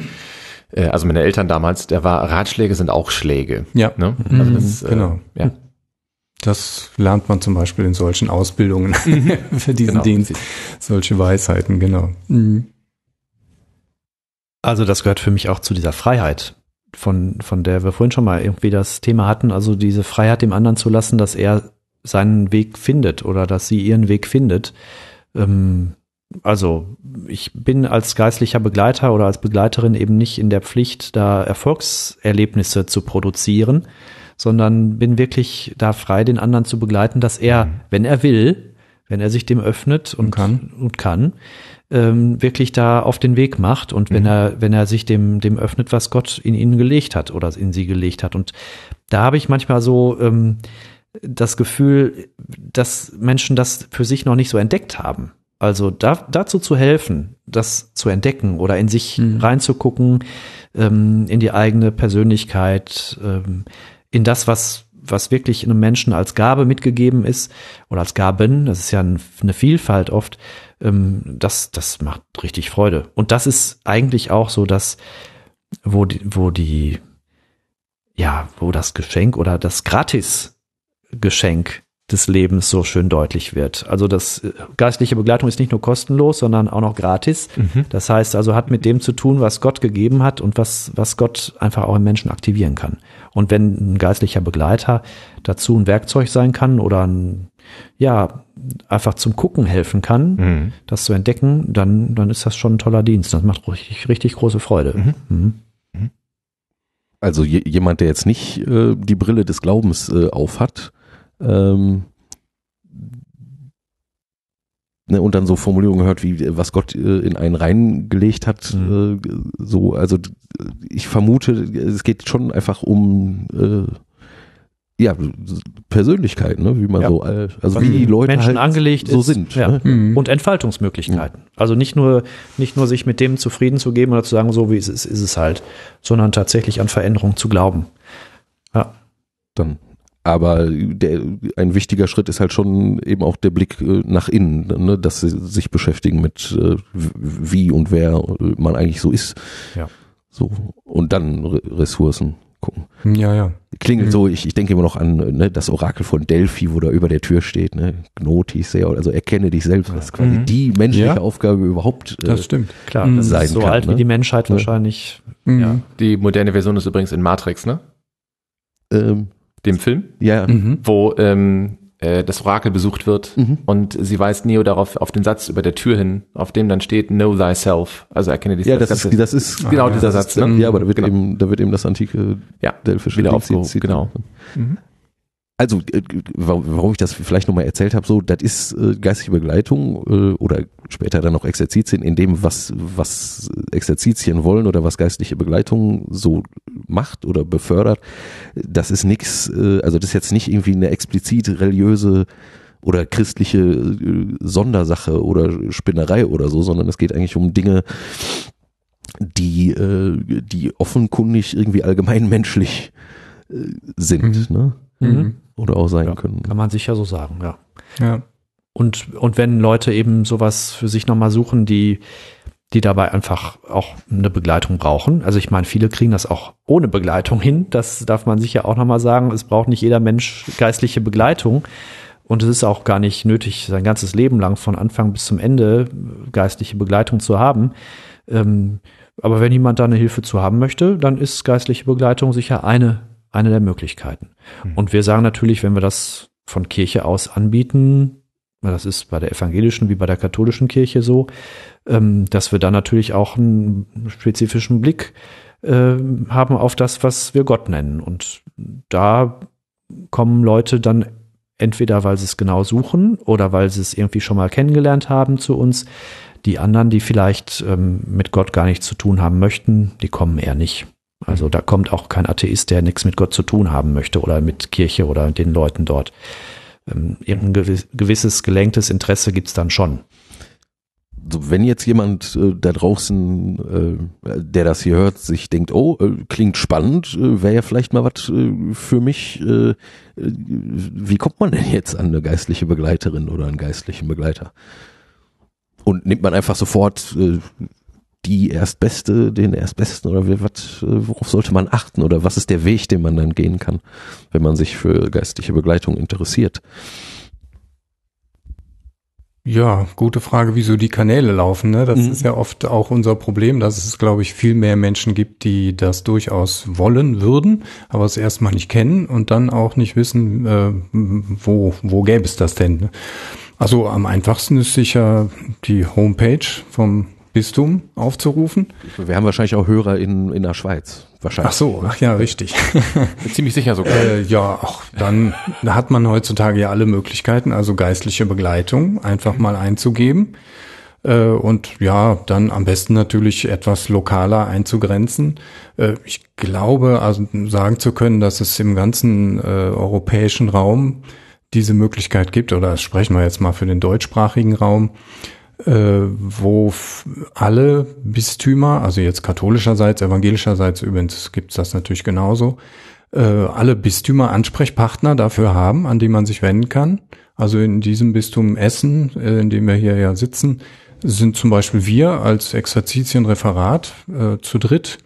äh, also meine Eltern damals, der war, Ratschläge sind auch Schläge. Ja, Ne? Mhm, Also das, genau. Äh, ja. Das lernt man zum Beispiel in solchen Ausbildungen für diesen Genau. Dienst. Solche Weisheiten, genau. Mhm. Also das gehört für mich auch zu dieser Freiheit, von, von der wir vorhin schon mal irgendwie das Thema hatten. Also diese Freiheit dem anderen zu lassen, dass er seinen Weg findet oder dass sie ihren Weg findet. Ähm, also ich bin als geistlicher Begleiter oder als Begleiterin eben nicht in der Pflicht, da Erfolgserlebnisse zu produzieren, sondern bin wirklich da frei, den anderen zu begleiten, dass er, wenn er will, wenn er sich dem öffnet und, kann. und kann, ähm, wirklich da auf den Weg macht und wenn er, wenn er sich dem, dem öffnet, was Gott in ihn gelegt hat oder in sie gelegt hat. Und da habe ich manchmal so ähm, das Gefühl, dass Menschen das für sich noch nicht so entdeckt haben. Also da, dazu zu helfen, das zu entdecken oder in sich reinzugucken, ähm, in die eigene Persönlichkeit, ähm, in das, was, was wirklich einem Menschen als Gabe mitgegeben ist oder als Gaben, das ist ja ein, eine Vielfalt oft, ähm, das, das macht richtig Freude. Und das ist eigentlich auch so, dass, wo die, wo die, ja, wo das Geschenk oder das Gratis-Geschenk des Lebens so schön deutlich wird. Also das äh, geistliche Begleitung ist nicht nur kostenlos, sondern auch noch gratis. Das heißt also hat mit dem zu tun, was Gott gegeben hat und was, was Gott einfach auch im Menschen aktivieren kann. Und wenn ein geistlicher Begleiter dazu ein Werkzeug sein kann oder ein, ja, einfach zum Gucken helfen kann, Mhm. das zu entdecken, dann, dann ist das schon ein toller Dienst. Das macht richtig, richtig große Freude. Mhm. Also je, jemand, der jetzt nicht äh, die Brille des Glaubens äh, aufhat, ähm, ne, und dann so Formulierungen hört, wie was Gott äh, in einen reingelegt hat, Mhm. äh, so, also ich vermute, es geht schon einfach um äh, ja, Persönlichkeit, ne, wie man Ja. so, äh, also Was wie die Leute Menschen halt angelegt so ist. sind. Ja. Ne? Mhm. Und Entfaltungsmöglichkeiten. Also nicht nur, nicht nur sich mit dem zufrieden zu geben oder zu sagen, so wie es ist, ist es halt, sondern tatsächlich an Veränderung zu glauben. Ja. dann. Aber der, ein wichtiger Schritt ist halt schon eben auch der Blick äh, nach innen, ne, dass sie sich beschäftigen mit äh, w- wie und wer man eigentlich so ist. Ja. So und dann Re Ressourcen gucken. Ja, ja. Klingelt Mhm. so, ich, ich denke immer noch an ne, das Orakel von Delphi, wo da über der Tür steht, ne, Gnotis, sehr, also erkenne dich selbst, das ist quasi Mhm. die menschliche Ja. Aufgabe überhaupt. Äh, Das stimmt. Klar, Mhm. das Sein ist so kann, alt ne? wie die Menschheit Ja. wahrscheinlich. Mhm. Ja. Die moderne Version ist übrigens in Matrix, ne? ähm, Dem Film, ja, Mhm. wo ähm, äh, das Orakel besucht wird Mhm. und sie weist Neo darauf auf den Satz über der Tür hin, auf dem dann steht Know thyself, also erkenne dich ja, das selbst. ist, das ist Genau das dieser ist, Satz, ne? Ja, aber da wird Genau. eben, da wird eben das antike ja, Delphische wieder aufgehoben, genau. Mhm. Also, äh, warum ich das vielleicht nochmal erzählt habe, so, das ist äh, geistige Begleitung äh, oder später dann noch Exerzitien in dem, was, was Exerzitien wollen oder was geistliche Begleitung so macht oder befördert. Das ist nix, äh, also das ist jetzt nicht irgendwie eine explizit religiöse oder christliche äh, Sondersache oder Spinnerei oder so, sondern es geht eigentlich um Dinge, die, äh, die offenkundig irgendwie allgemeinmenschlich äh, sind, ne? Mhm. Oder auch sein Ja, können. Kann man sicher so sagen, ja. Ja. Und, und wenn Leute eben sowas für sich nochmal suchen, die, die dabei einfach auch eine Begleitung brauchen. Also ich meine, viele kriegen das auch ohne Begleitung hin. Das darf man sicher auch nochmal sagen. Es braucht nicht jeder Mensch geistliche Begleitung. Und es ist auch gar nicht nötig, sein ganzes Leben lang von Anfang bis zum Ende geistliche Begleitung zu haben. Ähm, aber wenn jemand da eine Hilfe zu haben möchte, dann ist geistliche Begleitung sicher eine, eine der Möglichkeiten. Und wir sagen natürlich, wenn wir das von Kirche aus anbieten, das ist bei der evangelischen wie bei der katholischen Kirche so, ähm, dass wir da natürlich auch einen spezifischen Blick äh, haben auf das, was wir Gott nennen. Und da kommen Leute dann entweder, weil sie es genau suchen oder weil sie es irgendwie schon mal kennengelernt haben zu uns. Die anderen, die vielleicht ähm, mit Gott gar nichts zu tun haben möchten, die kommen eher nicht. Also da kommt auch kein Atheist, der nichts mit Gott zu tun haben möchte oder mit Kirche oder den Leuten dort. Ähm, irgendein gewiss- gewisses gelenktes Interesse gibt's dann schon. So, wenn jetzt jemand äh, da draußen, äh, der das hier hört, sich denkt, oh, äh, klingt spannend, äh, wäre ja vielleicht mal was äh, für mich. Äh, wie kommt man denn jetzt an eine geistliche Begleiterin oder einen geistlichen Begleiter? Und nimmt man einfach sofort die Erstbeste, den Erstbesten oder wie, was, worauf sollte man achten oder was ist der Weg, den man dann gehen kann, wenn man sich für geistliche Begleitung interessiert? Ja, gute Frage, wieso die Kanäle laufen. Ne? Das Mhm. ist ja oft auch unser Problem, dass es, glaube ich, viel mehr Menschen gibt, die das durchaus wollen würden, aber es erstmal nicht kennen und dann auch nicht wissen, äh, wo, wo gäbe es das denn. ne? Also am einfachsten ist sicher die Homepage vom Bistum aufzurufen. Wir haben wahrscheinlich auch Hörer in, in der Schweiz. Wahrscheinlich. Ach so, ach ja, richtig. Ziemlich sicher sogar. Äh, ja, auch dann hat man heutzutage ja alle Möglichkeiten, also geistliche Begleitung einfach mal einzugeben. Äh, und ja, dann am besten natürlich etwas lokaler einzugrenzen. Äh, ich glaube, also sagen zu können, dass es im ganzen äh, europäischen Raum diese Möglichkeit gibt, oder sprechen wir jetzt mal für den deutschsprachigen Raum, wo f- alle Bistümer, also jetzt katholischerseits, evangelischerseits übrigens gibt's das natürlich genauso, äh, alle Bistümer Ansprechpartner dafür haben, an die man sich wenden kann. Also in diesem Bistum Essen, äh, in dem wir hier ja sitzen, sind zum Beispiel wir als Exerzitienreferat äh, zu dritt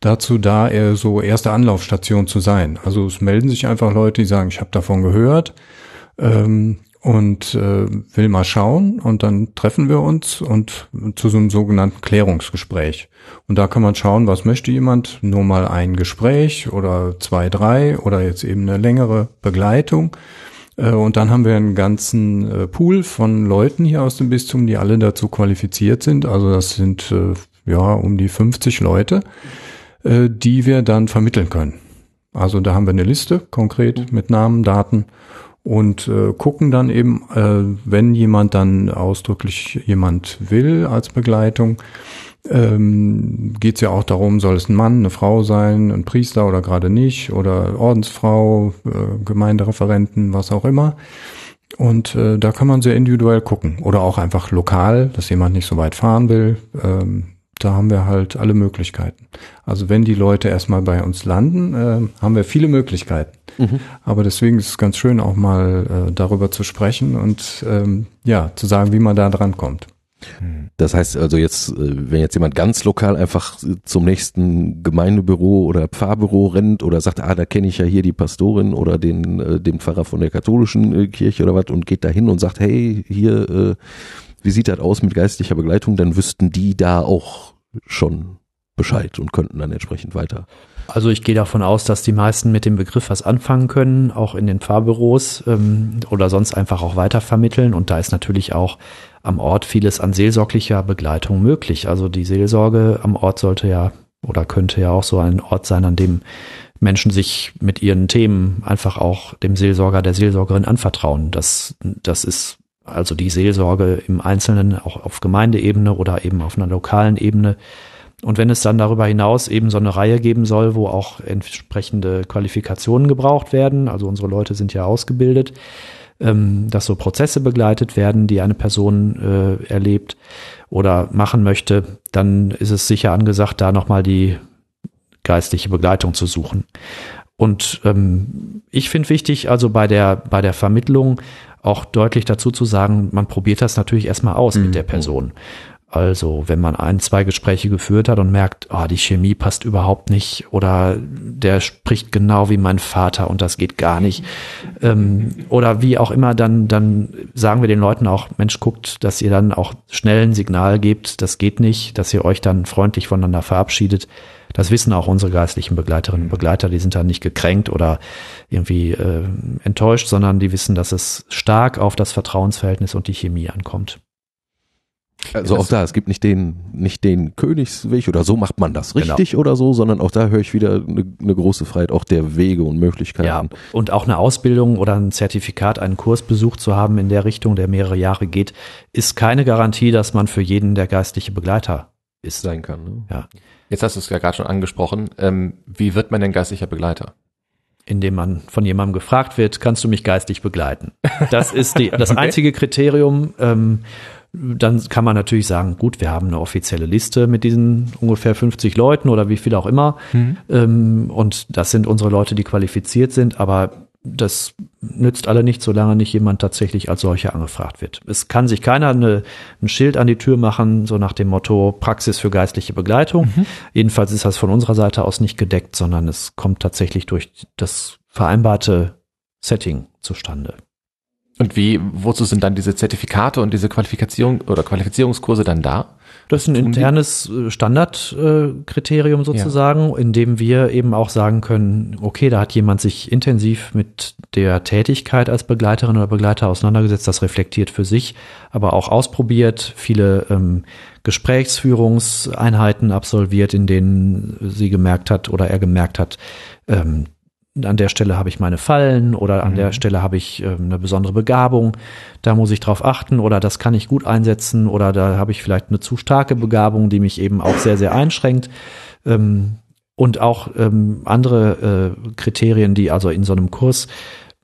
dazu da, eher so erste Anlaufstation zu sein. Also es melden sich einfach Leute, die sagen, ich habe davon gehört ähm, und äh, will mal schauen und dann treffen wir uns und zu so einem sogenannten Klärungsgespräch. Und da kann man schauen, was möchte jemand, nur mal ein Gespräch oder zwei, drei oder jetzt eben eine längere Begleitung. Äh, Und dann haben wir einen ganzen äh, Pool von Leuten hier aus dem Bistum, die alle dazu qualifiziert sind. Also das sind äh, ja um die 50 Leute, äh, die wir dann vermitteln können. Also da haben wir eine Liste konkret mit Namen, Daten und äh, gucken dann eben, äh, wenn jemand dann ausdrücklich jemand will als Begleitung, ähm, geht es ja auch darum, soll es ein Mann, eine Frau sein, ein Priester oder gerade nicht, oder Ordensfrau, äh, Gemeindereferenten, was auch immer. Und äh, da kann man sehr individuell gucken. Oder auch einfach lokal, dass jemand nicht so weit fahren will. Ähm, da haben wir halt alle Möglichkeiten. Also wenn die Leute erstmal bei uns landen, äh, haben wir viele Möglichkeiten. Aber deswegen ist es ganz schön, auch mal äh, darüber zu sprechen und ähm, ja, zu sagen, wie man da dran kommt. Das heißt also jetzt, äh, wenn jetzt jemand ganz lokal einfach zum nächsten Gemeindebüro oder Pfarrbüro rennt oder sagt, ah, da kenne ich ja hier die Pastorin oder den, äh, den Pfarrer von der katholischen äh, Kirche oder was und geht da hin und sagt, hey, hier, wie sieht das aus mit geistlicher Begleitung, dann wüssten die da auch schon Bescheid und könnten dann entsprechend weiter. Also ich gehe davon aus, dass die meisten mit dem Begriff was anfangen können, auch in den Fahrbüros ähm, oder sonst einfach auch weitervermitteln. Und da ist natürlich auch am Ort vieles an seelsorglicher Begleitung möglich. Also die Seelsorge am Ort sollte ja oder könnte ja auch so ein Ort sein, an dem Menschen sich mit ihren Themen einfach auch dem Seelsorger, der Seelsorgerin anvertrauen. Das, das ist also die Seelsorge im Einzelnen auch auf Gemeindeebene oder eben auf einer lokalen Ebene. Und wenn es dann darüber hinaus eben so eine Reihe geben soll, wo auch entsprechende Qualifikationen gebraucht werden, also unsere Leute sind ja ausgebildet, ähm, dass so Prozesse begleitet werden, die eine Person äh, erlebt oder machen möchte, dann ist es sicher angesagt, da nochmal die geistliche Begleitung zu suchen. Und ähm, ich finde wichtig, also bei der, bei der Vermittlung auch deutlich dazu zu sagen, man probiert das natürlich erstmal aus mit der Person. Also, wenn man ein, zwei Gespräche geführt hat und merkt, ah, die Chemie passt überhaupt nicht oder der spricht genau wie mein Vater und das geht gar nicht. Ähm, oder wie auch immer, dann, dann sagen wir den Leuten auch, Mensch, guckt, dass ihr dann auch schnell ein Signal gebt, das geht nicht, dass ihr euch dann freundlich voneinander verabschiedet. Das wissen auch unsere geistlichen Begleiterinnen und Begleiter, die sind da nicht gekränkt oder irgendwie äh, enttäuscht, sondern die wissen, dass es stark auf das Vertrauensverhältnis und die Chemie ankommt. Also auch da, es gibt nicht den, nicht den Königsweg oder so macht man das Genau. richtig oder so, sondern auch da höre ich wieder eine, eine große Freiheit auch der Wege und Möglichkeiten. Ja, und auch eine Ausbildung oder ein Zertifikat, einen Kurs besucht zu haben in der Richtung, der mehrere Jahre geht, ist keine Garantie, dass man für jeden der geistliche Begleiter ist. sein kann. Ne? Ja, Jetzt hast du es ja gerade schon angesprochen. Ähm, wie wird man denn geistlicher Begleiter? indem man von jemandem gefragt wird, kannst du mich geistig begleiten? Das ist die, das Okay. einzige Kriterium. Ähm, dann kann man natürlich sagen, gut, wir haben eine offizielle Liste mit diesen ungefähr 50 Leuten oder wie viel auch immer. Ähm, und das sind unsere Leute, die qualifiziert sind. Aber das nützt alle nicht, solange nicht jemand tatsächlich als solcher angefragt wird. Es kann sich keiner eine, ein Schild an die Tür machen, so nach dem Motto Praxis für geistliche Begleitung. Mhm. Jedenfalls ist das von unserer Seite aus nicht gedeckt, sondern es kommt tatsächlich durch das vereinbarte Setting zustande. Und wie, wozu sind dann diese Zertifikate und diese Qualifikation oder Qualifizierungskurse dann da? Das ist ein internes äh, Standardkriterium sozusagen, ja. in dem wir eben auch sagen können, okay, da hat jemand sich intensiv mit der Tätigkeit als Begleiterin oder Begleiter auseinandergesetzt, das reflektiert für sich, aber auch ausprobiert, viele ähm, Gesprächsführungseinheiten absolviert, in denen sie gemerkt hat oder er gemerkt hat, ähm, an der Stelle habe ich meine Fallen oder an mhm. der Stelle habe ich äh, eine besondere Begabung, da muss ich drauf achten oder das kann ich gut einsetzen oder da habe ich vielleicht eine zu starke Begabung, die mich eben auch sehr, sehr einschränkt. Ähm, und auch ähm, andere äh, Kriterien, die also in so einem Kurs,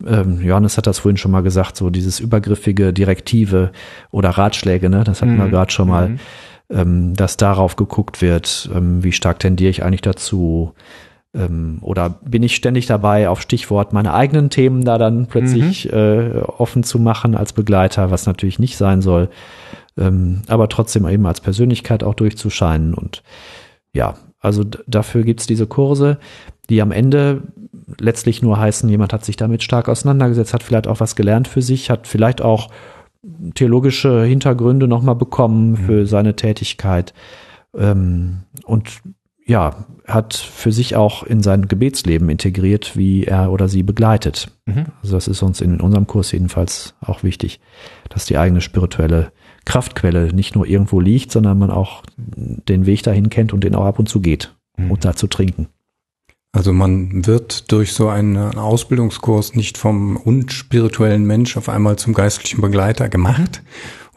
ähm, Johannes hat das vorhin schon mal gesagt, so dieses übergriffige Direktive oder Ratschläge, ne, das hatten mhm. wir gerade schon mal, mhm. ähm, dass darauf geguckt wird, ähm, wie stark tendiere ich eigentlich dazu, ähm, oder bin ich ständig dabei, auf Stichwort meine eigenen Themen da dann plötzlich mhm. äh, offen zu machen als Begleiter, was natürlich nicht sein soll, ähm, aber trotzdem eben als Persönlichkeit auch durchzuscheinen. Und ja, also dafür gibt's diese Kurse, die am Ende letztlich nur heißen, jemand hat sich damit stark auseinandergesetzt, hat vielleicht auch was gelernt für sich, hat vielleicht auch theologische Hintergründe nochmal bekommen für mhm. seine Tätigkeit. Ähm, und ja, hat für sich auch in sein Gebetsleben integriert, wie er oder sie begleitet. Mhm. Also das ist uns in unserem Kurs jedenfalls auch wichtig, dass die eigene spirituelle Kraftquelle nicht nur irgendwo liegt, sondern man auch den Weg dahin kennt und den auch ab und zu geht, mhm. um da zu trinken. Also man wird durch so einen Ausbildungskurs nicht vom unspirituellen Mensch auf einmal zum geistlichen Begleiter gemacht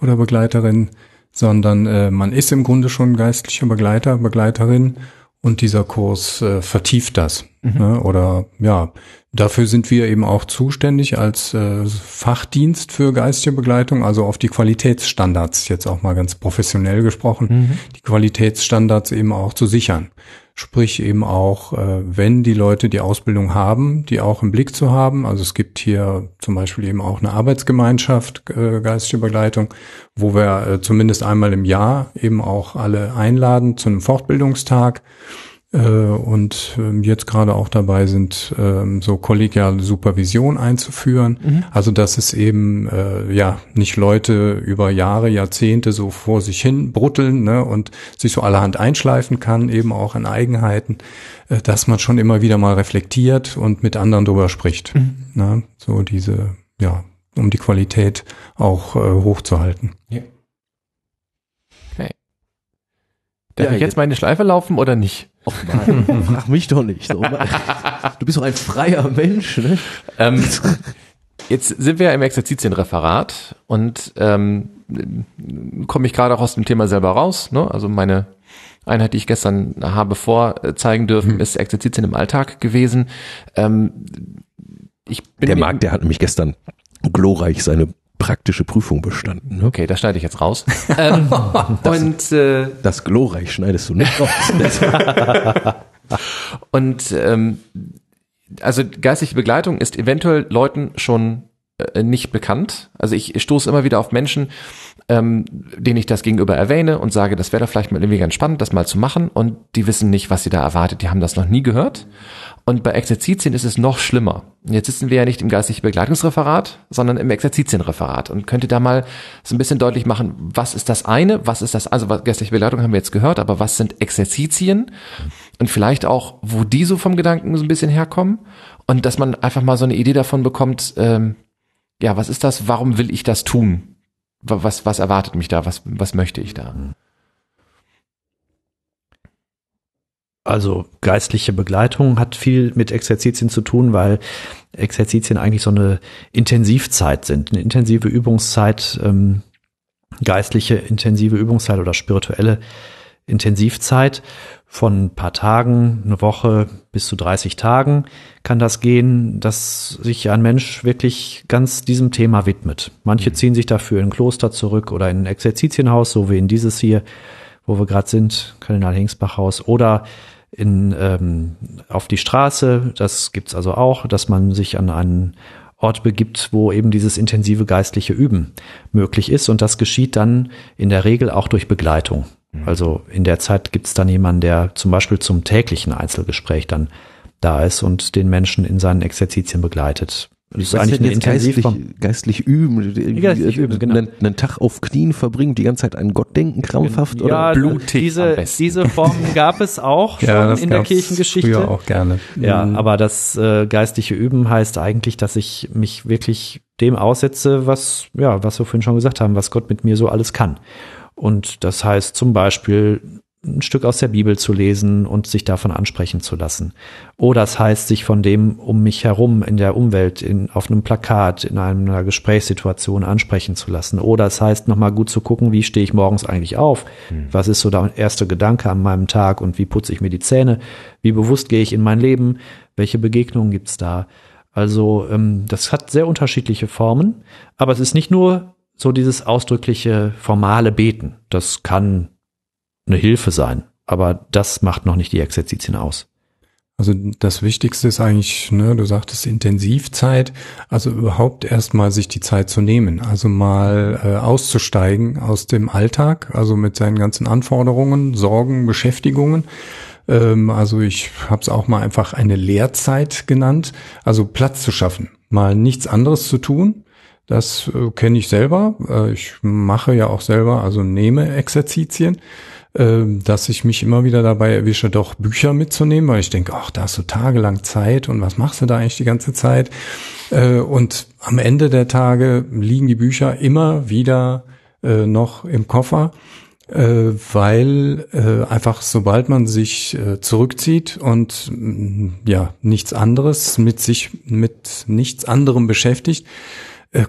oder Begleiterin, sondern äh, man ist im Grunde schon geistlicher Begleiter, Begleiterin und dieser Kurs äh, vertieft das. Mhm. Ne? Oder ja, dafür sind wir eben auch zuständig als äh, Fachdienst für geistige Begleitung, also auf die Qualitätsstandards, jetzt auch mal ganz professionell gesprochen, mhm. die Qualitätsstandards eben auch zu sichern. Sprich eben auch, äh, wenn die Leute die Ausbildung haben, die auch im Blick zu haben. Also es gibt hier zum Beispiel eben auch eine Arbeitsgemeinschaft, äh, geistige Begleitung, wo wir äh, zumindest einmal im Jahr eben auch alle einladen zu einem Fortbildungstag und ähm, jetzt gerade auch dabei sind, ähm, so kollegiale Supervision einzuführen. Mhm. Also dass es eben äh, ja nicht Leute über Jahre, Jahrzehnte so vor sich hin brutteln ne, und sich so allerhand einschleifen kann, eben auch in Eigenheiten, äh, dass man schon immer wieder mal reflektiert und mit anderen drüber spricht. Mhm. Ne, so diese, ja, um die Qualität auch äh, hochzuhalten. Ja. Darf ja, ich jetzt meine Schleife laufen oder nicht? Och Mann, frag mich doch nicht. So. Du bist doch ein freier Mensch. Ne? Ähm, jetzt sind wir im Exerzitienreferat und ähm, komme ich gerade auch aus dem Thema selber raus. Ne? Also meine Einheit, die ich gestern habe vorzeigen dürfen, hm. ist Exerzitien im Alltag gewesen. Ähm, ich bin der Marc, der hat nämlich gestern glorreich seine praktische Prüfung bestanden. Ne? Okay, das schneide ich jetzt raus. ähm, das, und äh, das glorreich schneidest du nicht raus. und ähm, also geistliche Begleitung ist eventuell Leuten schon äh, nicht bekannt. Also ich stoße immer wieder auf Menschen, ähm, denen ich das gegenüber erwähne und sage, das wäre doch vielleicht mal irgendwie ganz spannend, das mal zu machen. Und die wissen nicht, was sie da erwartet. Die haben das noch nie gehört. Und bei Exerzitien ist es noch schlimmer. Jetzt sitzen wir ja nicht im geistlichen Begleitungsreferat, sondern im Exerzitienreferat und könnte da mal so ein bisschen deutlich machen, was ist das eine, was ist das, also geistliche Begleitung haben wir jetzt gehört, aber was sind Exerzitien und vielleicht auch, wo die so vom Gedanken so ein bisschen herkommen und dass man einfach mal so eine Idee davon bekommt, ähm, ja, was ist das, warum will ich das tun? Was, was erwartet mich da, was, was möchte ich da? Also geistliche Begleitung hat viel mit Exerzitien zu tun, weil Exerzitien eigentlich so eine Intensivzeit sind, eine intensive Übungszeit, ähm, geistliche intensive Übungszeit oder spirituelle Intensivzeit von ein paar Tagen, eine Woche bis zu 30 Tagen kann das gehen, dass sich ein Mensch wirklich ganz diesem Thema widmet. Manche mhm. ziehen sich dafür in ein Kloster zurück oder in ein Exerzitienhaus, so wie in dieses hier, wo wir gerade sind, Kardinal Hingsbach Haus, oder in, ähm, auf die Straße. Das gibt's also auch, dass man sich an einen Ort begibt, wo eben dieses intensive geistliche Üben möglich ist. Und das geschieht dann in der Regel auch durch Begleitung. Mhm. Also in der Zeit gibt's dann jemanden, der zum Beispiel zum täglichen Einzelgespräch dann da ist und den Menschen in seinen Exerzitien begleitet. Das ist eigentlich eine. Geistlich, geistlich üben, geistlich üben genau. einen, einen, Tag auf Knien verbringen, die ganze Zeit an Gott denken, krampfhaft ja, oder blutig diese, diese Formen gab es auch schon ja, in der Kirchengeschichte. Früher auch gerne. Ja, mhm. aber das äh, geistliche Üben heißt eigentlich, dass ich mich wirklich dem aussetze, was, ja, was wir vorhin schon gesagt haben, was Gott mit mir so alles kann. Und das heißt zum Beispiel ein Stück aus der Bibel zu lesen und sich davon ansprechen zu lassen. Oder das heißt, sich von dem um mich herum in der Umwelt, in, auf einem Plakat, in einer Gesprächssituation ansprechen zu lassen. Oder das heißt, nochmal gut zu gucken, wie stehe ich morgens eigentlich auf? Mhm. Was ist so der erste Gedanke an meinem Tag und wie putze ich mir die Zähne? Wie bewusst gehe ich in mein Leben? Welche Begegnungen gibt's da? Also ähm, das hat sehr unterschiedliche Formen, aber es ist nicht nur so dieses ausdrückliche formale Beten. Das kann eine Hilfe sein. Aber das macht noch nicht die Exerzitien aus. Also das Wichtigste ist eigentlich, ne, du sagtest Intensivzeit, also überhaupt erstmal sich die Zeit zu nehmen, also mal äh, auszusteigen aus dem Alltag, also mit seinen ganzen Anforderungen, Sorgen, Beschäftigungen. Ähm, also ich habe es auch mal einfach eine Lehrzeit genannt, also Platz zu schaffen, mal nichts anderes zu tun. Das äh, kenne ich selber. Äh, ich mache ja auch selber, also nehme Exerzitien ähm, dass ich mich immer wieder dabei erwische, doch Bücher mitzunehmen, weil ich denke, ach, da hast du tagelang Zeit und was machst du da eigentlich die ganze Zeit? Äh, und am Ende der Tage liegen die Bücher immer wieder äh, noch im Koffer äh, weil einfach sobald man sich zurückzieht und mm, ja nichts anderes mit sich mit nichts anderem beschäftigt,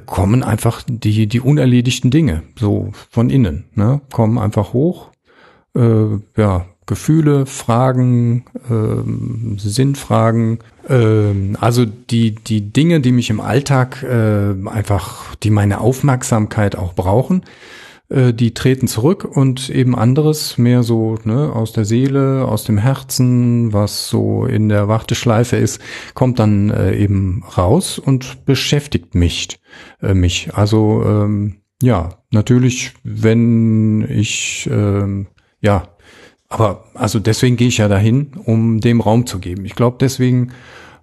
kommen einfach die die unerledigten Dinge so von innen, ne, kommen einfach hoch äh, ja, Gefühle, Fragen, äh, Sinnfragen, äh, also die, die Dinge, die mich im Alltag äh, einfach, die meine Aufmerksamkeit auch brauchen, äh, die treten zurück und eben anderes mehr so ne, aus der Seele, aus dem Herzen, was so in der Warteschleife ist, kommt dann äh, eben raus und beschäftigt mich. Äh, mich. Also ähm, ja, natürlich, wenn ich ähm, ja, aber also deswegen gehe ich ja dahin, um dem Raum zu geben. Ich glaube, deswegen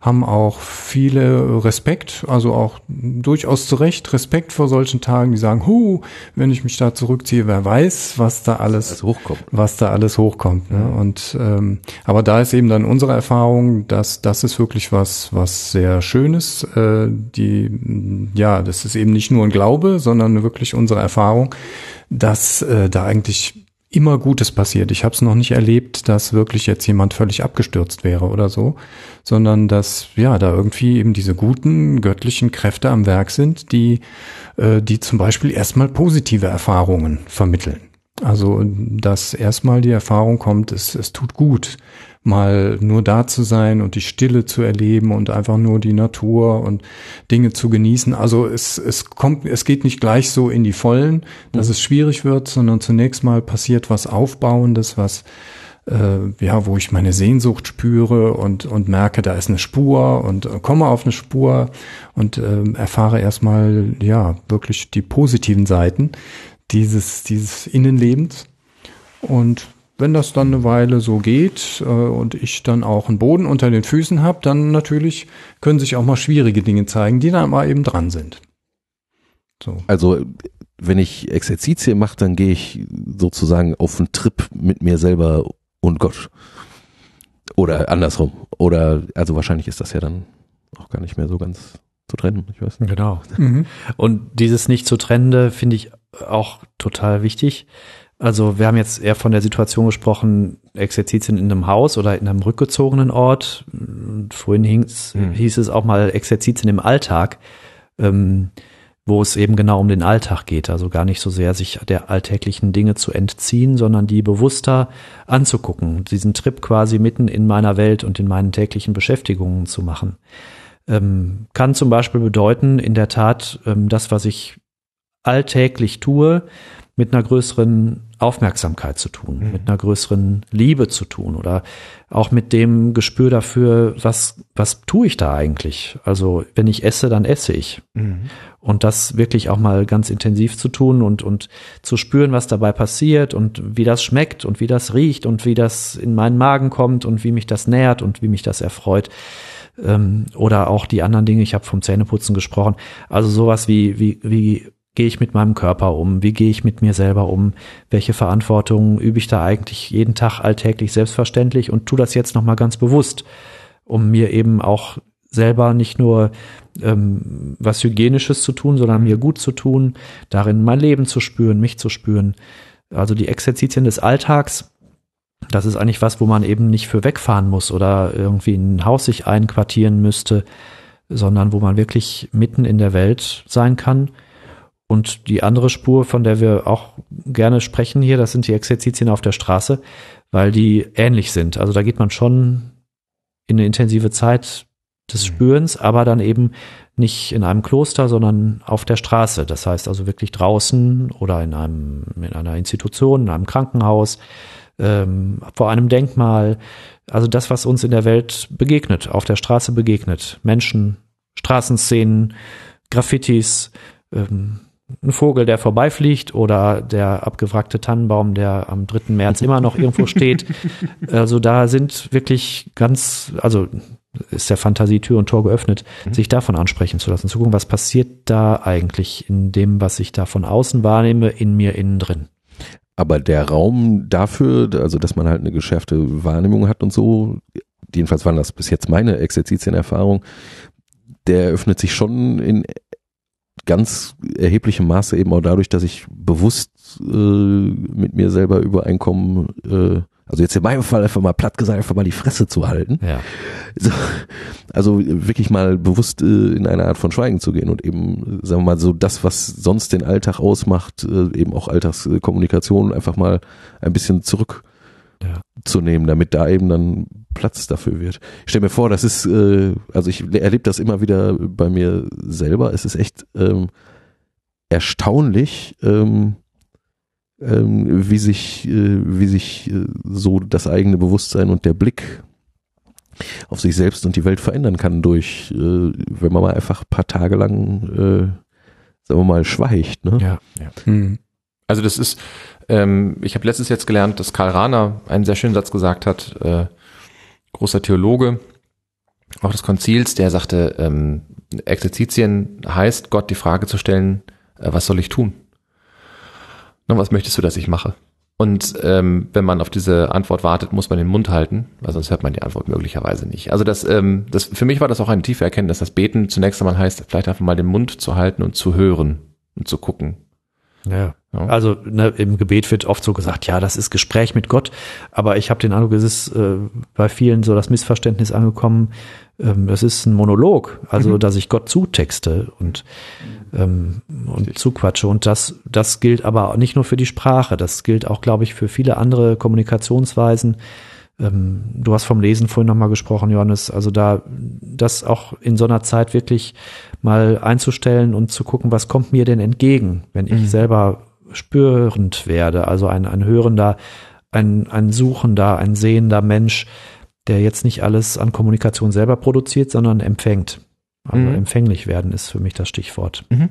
haben auch viele Respekt, also auch durchaus zu Recht Respekt vor solchen Tagen, die sagen, hu, wenn ich mich da zurückziehe, wer weiß, was da alles, was, hochkommt. was da alles hochkommt. Ne? Und ähm, aber da ist eben dann unsere Erfahrung, dass das ist wirklich was, was sehr Schönes. Äh, die, ja, das ist eben nicht nur ein Glaube, sondern wirklich unsere Erfahrung, dass äh, da eigentlich immer Gutes passiert. Ich habe es noch nicht erlebt, dass wirklich jetzt jemand völlig abgestürzt wäre oder so, sondern dass ja da irgendwie eben diese guten göttlichen Kräfte am Werk sind, die äh, die zum Beispiel erstmal positive Erfahrungen vermitteln. Also dass erstmal die Erfahrung kommt, es, es tut gut, mal nur da zu sein und die Stille zu erleben und einfach nur die Natur und Dinge zu genießen. Also es, es kommt, es geht nicht gleich so in die Vollen, dass mhm. es schwierig wird, sondern zunächst mal passiert was Aufbauendes, was äh, ja, wo ich meine Sehnsucht spüre und, und merke, da ist eine Spur und äh, komme auf eine Spur und äh, erfahre erstmal, ja, wirklich die positiven Seiten dieses, dieses Innenlebens. Und wenn das dann eine Weile so geht äh, und ich dann auch einen Boden unter den Füßen habe, dann natürlich können sich auch mal schwierige Dinge zeigen, die dann mal eben dran sind. So. Also wenn ich Exerzitien mache, dann gehe ich sozusagen auf einen Trip mit mir selber und Gott. Oder andersrum. Oder, also wahrscheinlich ist das ja dann auch gar nicht mehr so ganz zu trennen. Ich weiß nicht. Genau. Mhm. Und dieses nicht zu trennende finde ich auch total wichtig. Also wir haben jetzt eher von der Situation gesprochen, Exerzitien in einem Haus oder in einem rückgezogenen Ort. Vorhin hieß, hm. hieß es auch mal Exerzitien im Alltag, ähm, wo es eben genau um den Alltag geht. Also gar nicht so sehr sich der alltäglichen Dinge zu entziehen, sondern die bewusster anzugucken, diesen Trip quasi mitten in meiner Welt und in meinen täglichen Beschäftigungen zu machen. Ähm, kann zum Beispiel bedeuten, in der Tat, ähm, das, was ich alltäglich tue, mit einer größeren Aufmerksamkeit zu tun, mhm. mit einer größeren Liebe zu tun oder auch mit dem Gespür dafür, was, was tue ich da eigentlich? Also wenn ich esse, dann esse ich. Mhm. Und das wirklich auch mal ganz intensiv zu tun und, und zu spüren, was dabei passiert und wie das schmeckt und wie das riecht und wie das in meinen Magen kommt und wie mich das nährt und wie mich das erfreut. Ähm, oder auch die anderen Dinge, ich habe vom Zähneputzen gesprochen. Also sowas wie, wie, wie gehe ich mit meinem Körper um? Wie gehe ich mit mir selber um? Welche Verantwortung übe ich da eigentlich jeden Tag alltäglich selbstverständlich und tu das jetzt nochmal ganz bewusst, um mir eben auch selber nicht nur ähm, was Hygienisches zu tun, sondern mir gut zu tun, darin mein Leben zu spüren, mich zu spüren. Also die Exerzitien des Alltags, das ist eigentlich was, wo man eben nicht für wegfahren muss oder irgendwie ein Haus sich einquartieren müsste, sondern wo man wirklich mitten in der Welt sein kann und die andere Spur, von der wir auch gerne sprechen hier, das sind die Exerzitien auf der Straße, weil die ähnlich sind. Also da geht man schon in eine intensive Zeit des mhm. Spürens, aber dann eben nicht in einem Kloster, sondern auf der Straße. Das heißt also wirklich draußen oder in einem, in einer Institution, in einem Krankenhaus, ähm, vor einem Denkmal. Also das, was uns in der Welt begegnet, auf der Straße begegnet. Menschen, Straßenszenen, Graffitis, ähm, ein Vogel, der vorbeifliegt oder der abgewrackte Tannenbaum, der am 3. März immer noch irgendwo steht. Also da sind wirklich ganz, also ist der Fantasie Tür und Tor geöffnet, mhm. sich davon ansprechen zu lassen, zu gucken, was passiert da eigentlich in dem, was ich da von außen wahrnehme, in mir innen drin. Aber der Raum dafür, also dass man halt eine geschärfte Wahrnehmung hat und so, jedenfalls waren das bis jetzt meine Exerzitienerfahrung, der öffnet sich schon in ganz erheblichem Maße eben auch dadurch, dass ich bewusst äh, mit mir selber übereinkomme, äh, also jetzt in meinem Fall einfach mal platt gesagt, einfach mal die Fresse zu halten. Ja. So, also wirklich mal bewusst äh, in eine Art von Schweigen zu gehen und eben, sagen wir mal, so das, was sonst den Alltag ausmacht, äh, eben auch Alltagskommunikation einfach mal ein bisschen zurück ja. zu nehmen, damit da eben dann Platz dafür wird. Ich stelle mir vor, das ist, äh, also ich erlebe das immer wieder bei mir selber. Es ist echt ähm, erstaunlich, ähm, ähm, wie sich, äh, wie sich äh, so das eigene Bewusstsein und der Blick auf sich selbst und die Welt verändern kann durch, äh, wenn man mal einfach paar Tage lang, äh, sagen wir mal, schweigt. Ne? Ja, ja. Hm. Also das ist, ähm, ich habe letztes jetzt gelernt, dass Karl Rahner einen sehr schönen Satz gesagt hat, äh, großer Theologe, auch des Konzils, der sagte, ähm, Exerzitien heißt, Gott die Frage zu stellen, äh, was soll ich tun? Und was möchtest du, dass ich mache? Und ähm, wenn man auf diese Antwort wartet, muss man den Mund halten, weil sonst hört man die Antwort möglicherweise nicht. Also das, ähm, das für mich war das auch eine tiefe Erkenntnis, dass Beten zunächst einmal heißt, vielleicht einfach mal den Mund zu halten und zu hören und zu gucken. Ja. Ja. Also ne, im Gebet wird oft so gesagt, ja, das ist Gespräch mit Gott, aber ich habe den Eindruck, es ist äh, bei vielen so das Missverständnis angekommen, ähm, es ist ein Monolog, also mhm. dass ich Gott zutexte und ähm, und zuquatsche und das das gilt aber nicht nur für die Sprache, das gilt auch, glaube ich, für viele andere Kommunikationsweisen. Ähm, du hast vom Lesen vorhin nochmal gesprochen, Johannes, also da das auch in so einer Zeit wirklich mal einzustellen und zu gucken, was kommt mir denn entgegen, wenn ich mhm. selber spürend werde, also ein, ein hörender, ein, ein suchender, ein sehender Mensch, der jetzt nicht alles an Kommunikation selber produziert, sondern empfängt. Also mhm. empfänglich werden ist für mich das Stichwort. Mhm.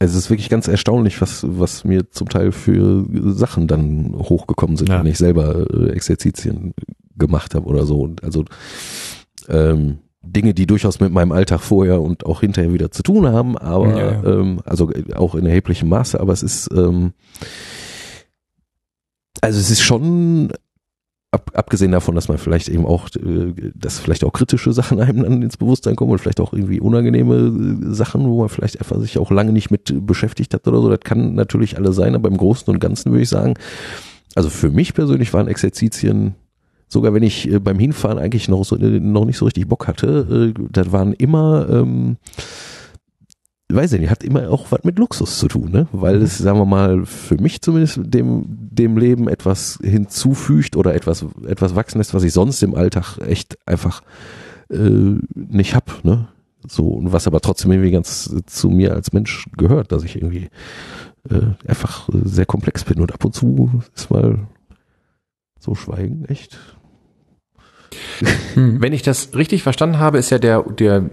Es ist wirklich ganz erstaunlich, was, was mir zum Teil für Sachen dann hochgekommen sind, ja. wenn ich selber äh, Exerzitien gemacht habe oder so. Also ähm, Dinge, die durchaus mit meinem Alltag vorher und auch hinterher wieder zu tun haben, aber ja, ja. Ähm, also auch in erheblichem Maße, aber es ist ähm, also es ist schon ab, abgesehen davon, dass man vielleicht eben auch, äh, dass vielleicht auch kritische Sachen einem dann ins Bewusstsein kommen und vielleicht auch irgendwie unangenehme äh, Sachen, wo man vielleicht einfach sich auch lange nicht mit beschäftigt hat oder so, das kann natürlich alles sein, aber im Großen und Ganzen würde ich sagen, also für mich persönlich waren Exerzitien sogar wenn ich äh, beim Hinfahren eigentlich noch, so, äh, noch nicht so richtig Bock hatte, äh, das waren immer, ähm, weiß ich nicht, hat immer auch was mit Luxus zu tun, ne? Weil es, sagen wir mal, für mich zumindest dem, dem Leben etwas hinzufügt oder etwas, etwas wachsen lässt, was ich sonst im Alltag echt einfach äh, nicht hab, ne? So, und was aber trotzdem irgendwie ganz zu mir als Mensch gehört, dass ich irgendwie äh, einfach äh, sehr komplex bin und ab und zu ist mal so Schweigen echt. Wenn ich das richtig verstanden habe, ist ja der, der,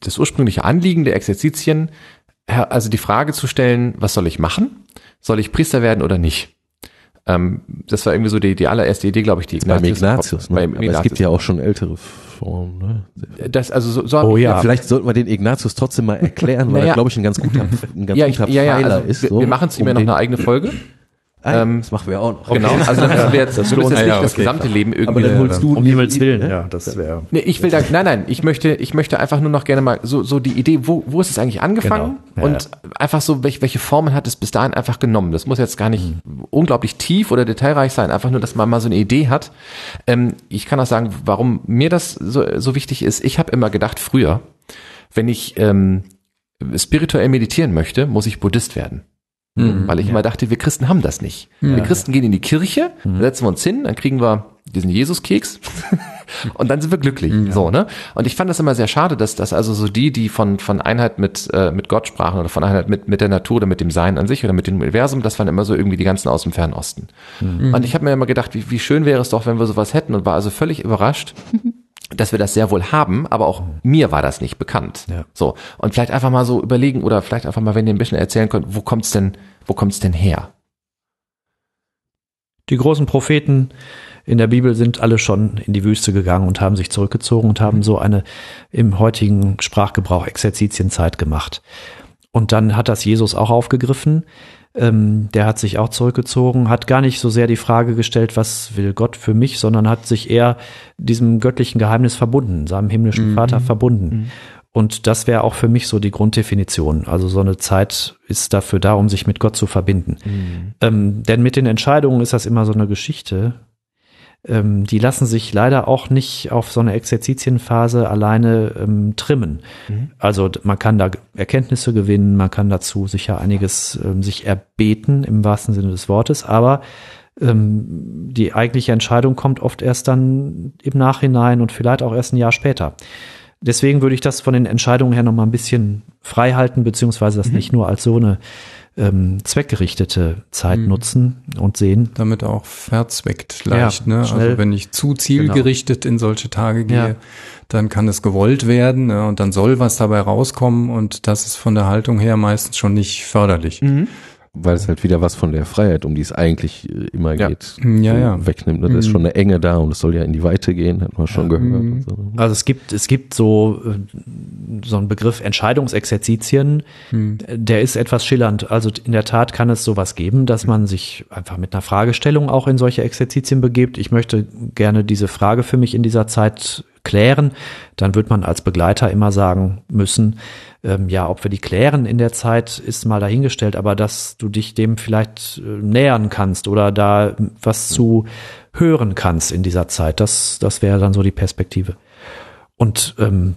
das ursprüngliche Anliegen der Exerzitien, also die Frage zu stellen, was soll ich machen? Soll ich Priester werden oder nicht? Ähm, das war irgendwie so die, die allererste Idee, glaube ich, die Beim Ignatius. Ne? Aber Ignatius. es gibt ja auch schon ältere Formen. Ne? das, also so, so Oh ich- ja. Vielleicht sollten wir den Ignatius trotzdem mal erklären, weil Naja. er, glaube ich, ein ganz guter, ein ganz ja, ich, guter ja, ja, Pfeiler also ist. wir, so, wir machen es um immer noch eine eigene Folge. Ah, ähm, das machen wir auch noch. Genau, also dann müssen wir jetzt, das, müssen jetzt nicht ja, das okay, gesamte klar. Leben irgendwie. Aber dann holst du Um Himmels Willen, ne? ja, das wäre. Nee, ich will da, nein, nein, ich möchte, ich möchte einfach nur noch gerne mal so, so die Idee, wo, wo ist es eigentlich angefangen? Genau, ja, und einfach so, welche, welche Formen hat es bis dahin einfach genommen? Das muss jetzt gar nicht unglaublich tief oder detailreich sein, einfach nur, dass man mal so eine Idee hat. Ähm, ich kann auch sagen, warum mir das so, so wichtig ist. Ich habe immer gedacht, früher, wenn ich ähm, spirituell meditieren möchte, muss ich Buddhist werden. Weil ich immer dachte, wir Christen haben das nicht. Wir Christen gehen in die Kirche, dann setzen wir uns hin, dann kriegen wir diesen Jesuskeks und dann sind wir glücklich. So, ne? Und ich fand das immer sehr schade, dass dass also so die, die von von Einheit mit äh, mit Gott sprachen oder von Einheit mit mit der Natur oder mit dem Sein an sich oder mit dem Universum, das waren immer so irgendwie die ganzen aus dem Fernen Osten. Und ich habe mir immer gedacht, wie, wie schön wäre es doch, wenn wir sowas hätten und war also völlig überrascht, dass wir das sehr wohl haben, aber auch mir war das nicht bekannt. Ja. So und vielleicht einfach mal so überlegen oder vielleicht einfach mal, wenn ihr ein bisschen erzählen könnt, wo kommt's denn, wo kommt's denn her? Die großen Propheten in der Bibel sind alle schon in die Wüste gegangen und haben sich zurückgezogen und haben so eine im heutigen Sprachgebrauch Exerzitienzeit gemacht. Und dann hat das Jesus auch aufgegriffen. Ähm, der hat sich auch zurückgezogen, hat gar nicht so sehr die Frage gestellt, was will Gott für mich, sondern hat sich eher diesem göttlichen Geheimnis verbunden, seinem himmlischen Vater verbunden. Und das wäre auch für mich so die Grunddefinition. Also so eine Zeit ist dafür da, um sich mit Gott zu verbinden. Ähm, denn mit den Entscheidungen ist das immer so eine Geschichte. Ähm, die lassen sich leider auch nicht auf so eine Exerzitienphase alleine ähm, trimmen. Also d- man kann da Erkenntnisse gewinnen, man kann dazu sicher einiges ähm, sich erbeten im wahrsten Sinne des Wortes, aber ähm, die eigentliche Entscheidung kommt oft erst dann im Nachhinein und vielleicht auch erst ein Jahr später. Deswegen würde ich das von den Entscheidungen her nochmal ein bisschen frei halten, beziehungsweise das nicht nur als so eine ähm, zweckgerichtete Zeit nutzen und sehen. damit auch verzweckt leicht. Ja, ne? schnell. Also wenn ich zu zielgerichtet in solche Tage gehe, Ja. dann kann es gewollt werden ne? und dann soll was dabei rauskommen und das ist von der Haltung her meistens schon nicht förderlich. Weil es halt wieder was von der Freiheit, um die es eigentlich äh, immer Ja. geht, Ja, ja. wegnimmt. Ne? Da ist schon eine Enge da und es soll ja in die Weite gehen, hat man schon gehört. Und so. Also es gibt, es gibt so, äh, so einen Begriff Entscheidungsexerzitien, der ist etwas schillernd. Also in der Tat kann es sowas geben, dass man sich einfach mit einer Fragestellung auch in solche Exerzitien begibt. Ich möchte gerne diese Frage für mich in dieser Zeit klären. Dann wird man als Begleiter immer sagen müssen, ähm, ja, ob wir die klären in der Zeit, ist mal dahingestellt, aber dass du dich dem vielleicht äh, nähern kannst oder da was zu hören kannst in dieser Zeit, das, das wäre dann so die Perspektive. Und ähm,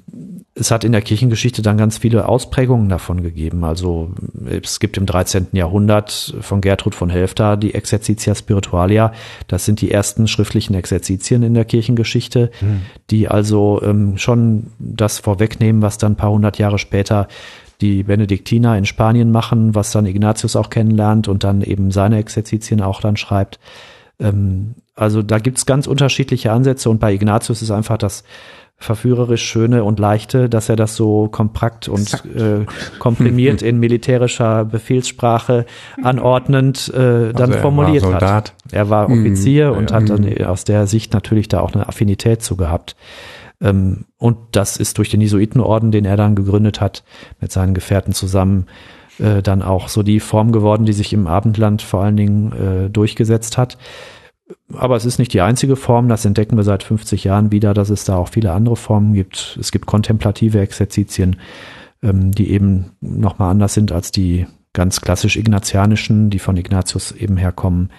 es hat in der Kirchengeschichte dann ganz viele Ausprägungen davon gegeben. Also es gibt im 13. Jahrhundert von Gertrud von Helfta die Exercitia Spiritualia. Das sind die ersten schriftlichen Exerzitien in der Kirchengeschichte, die also ähm, schon das vorwegnehmen, was dann ein paar hundert Jahre später die Benediktiner in Spanien machen, was dann Ignatius auch kennenlernt und dann eben seine Exerzitien auch dann schreibt. Ähm, also da gibt's ganz unterschiedliche Ansätze und bei Ignatius ist einfach das verführerisch Schöne und Leichte, dass er das so kompakt und äh, komprimiert in militärischer Befehlssprache anordnend äh, dann Also er formuliert hat. Er war Offizier und hat dann aus der Sicht natürlich da auch eine Affinität zu gehabt. Ähm, und das ist durch den Jesuitenorden, den er dann gegründet hat, mit seinen Gefährten zusammen, äh, dann auch so die Form geworden, die sich im Abendland vor allen Dingen äh, durchgesetzt hat. Aber es ist nicht die einzige Form, das entdecken wir seit 50 Jahren wieder, dass es da auch viele andere Formen gibt. Es gibt kontemplative Exerzitien, ähm, die eben nochmal anders sind als die ganz klassisch ignatianischen, die von Ignatius eben herkommen.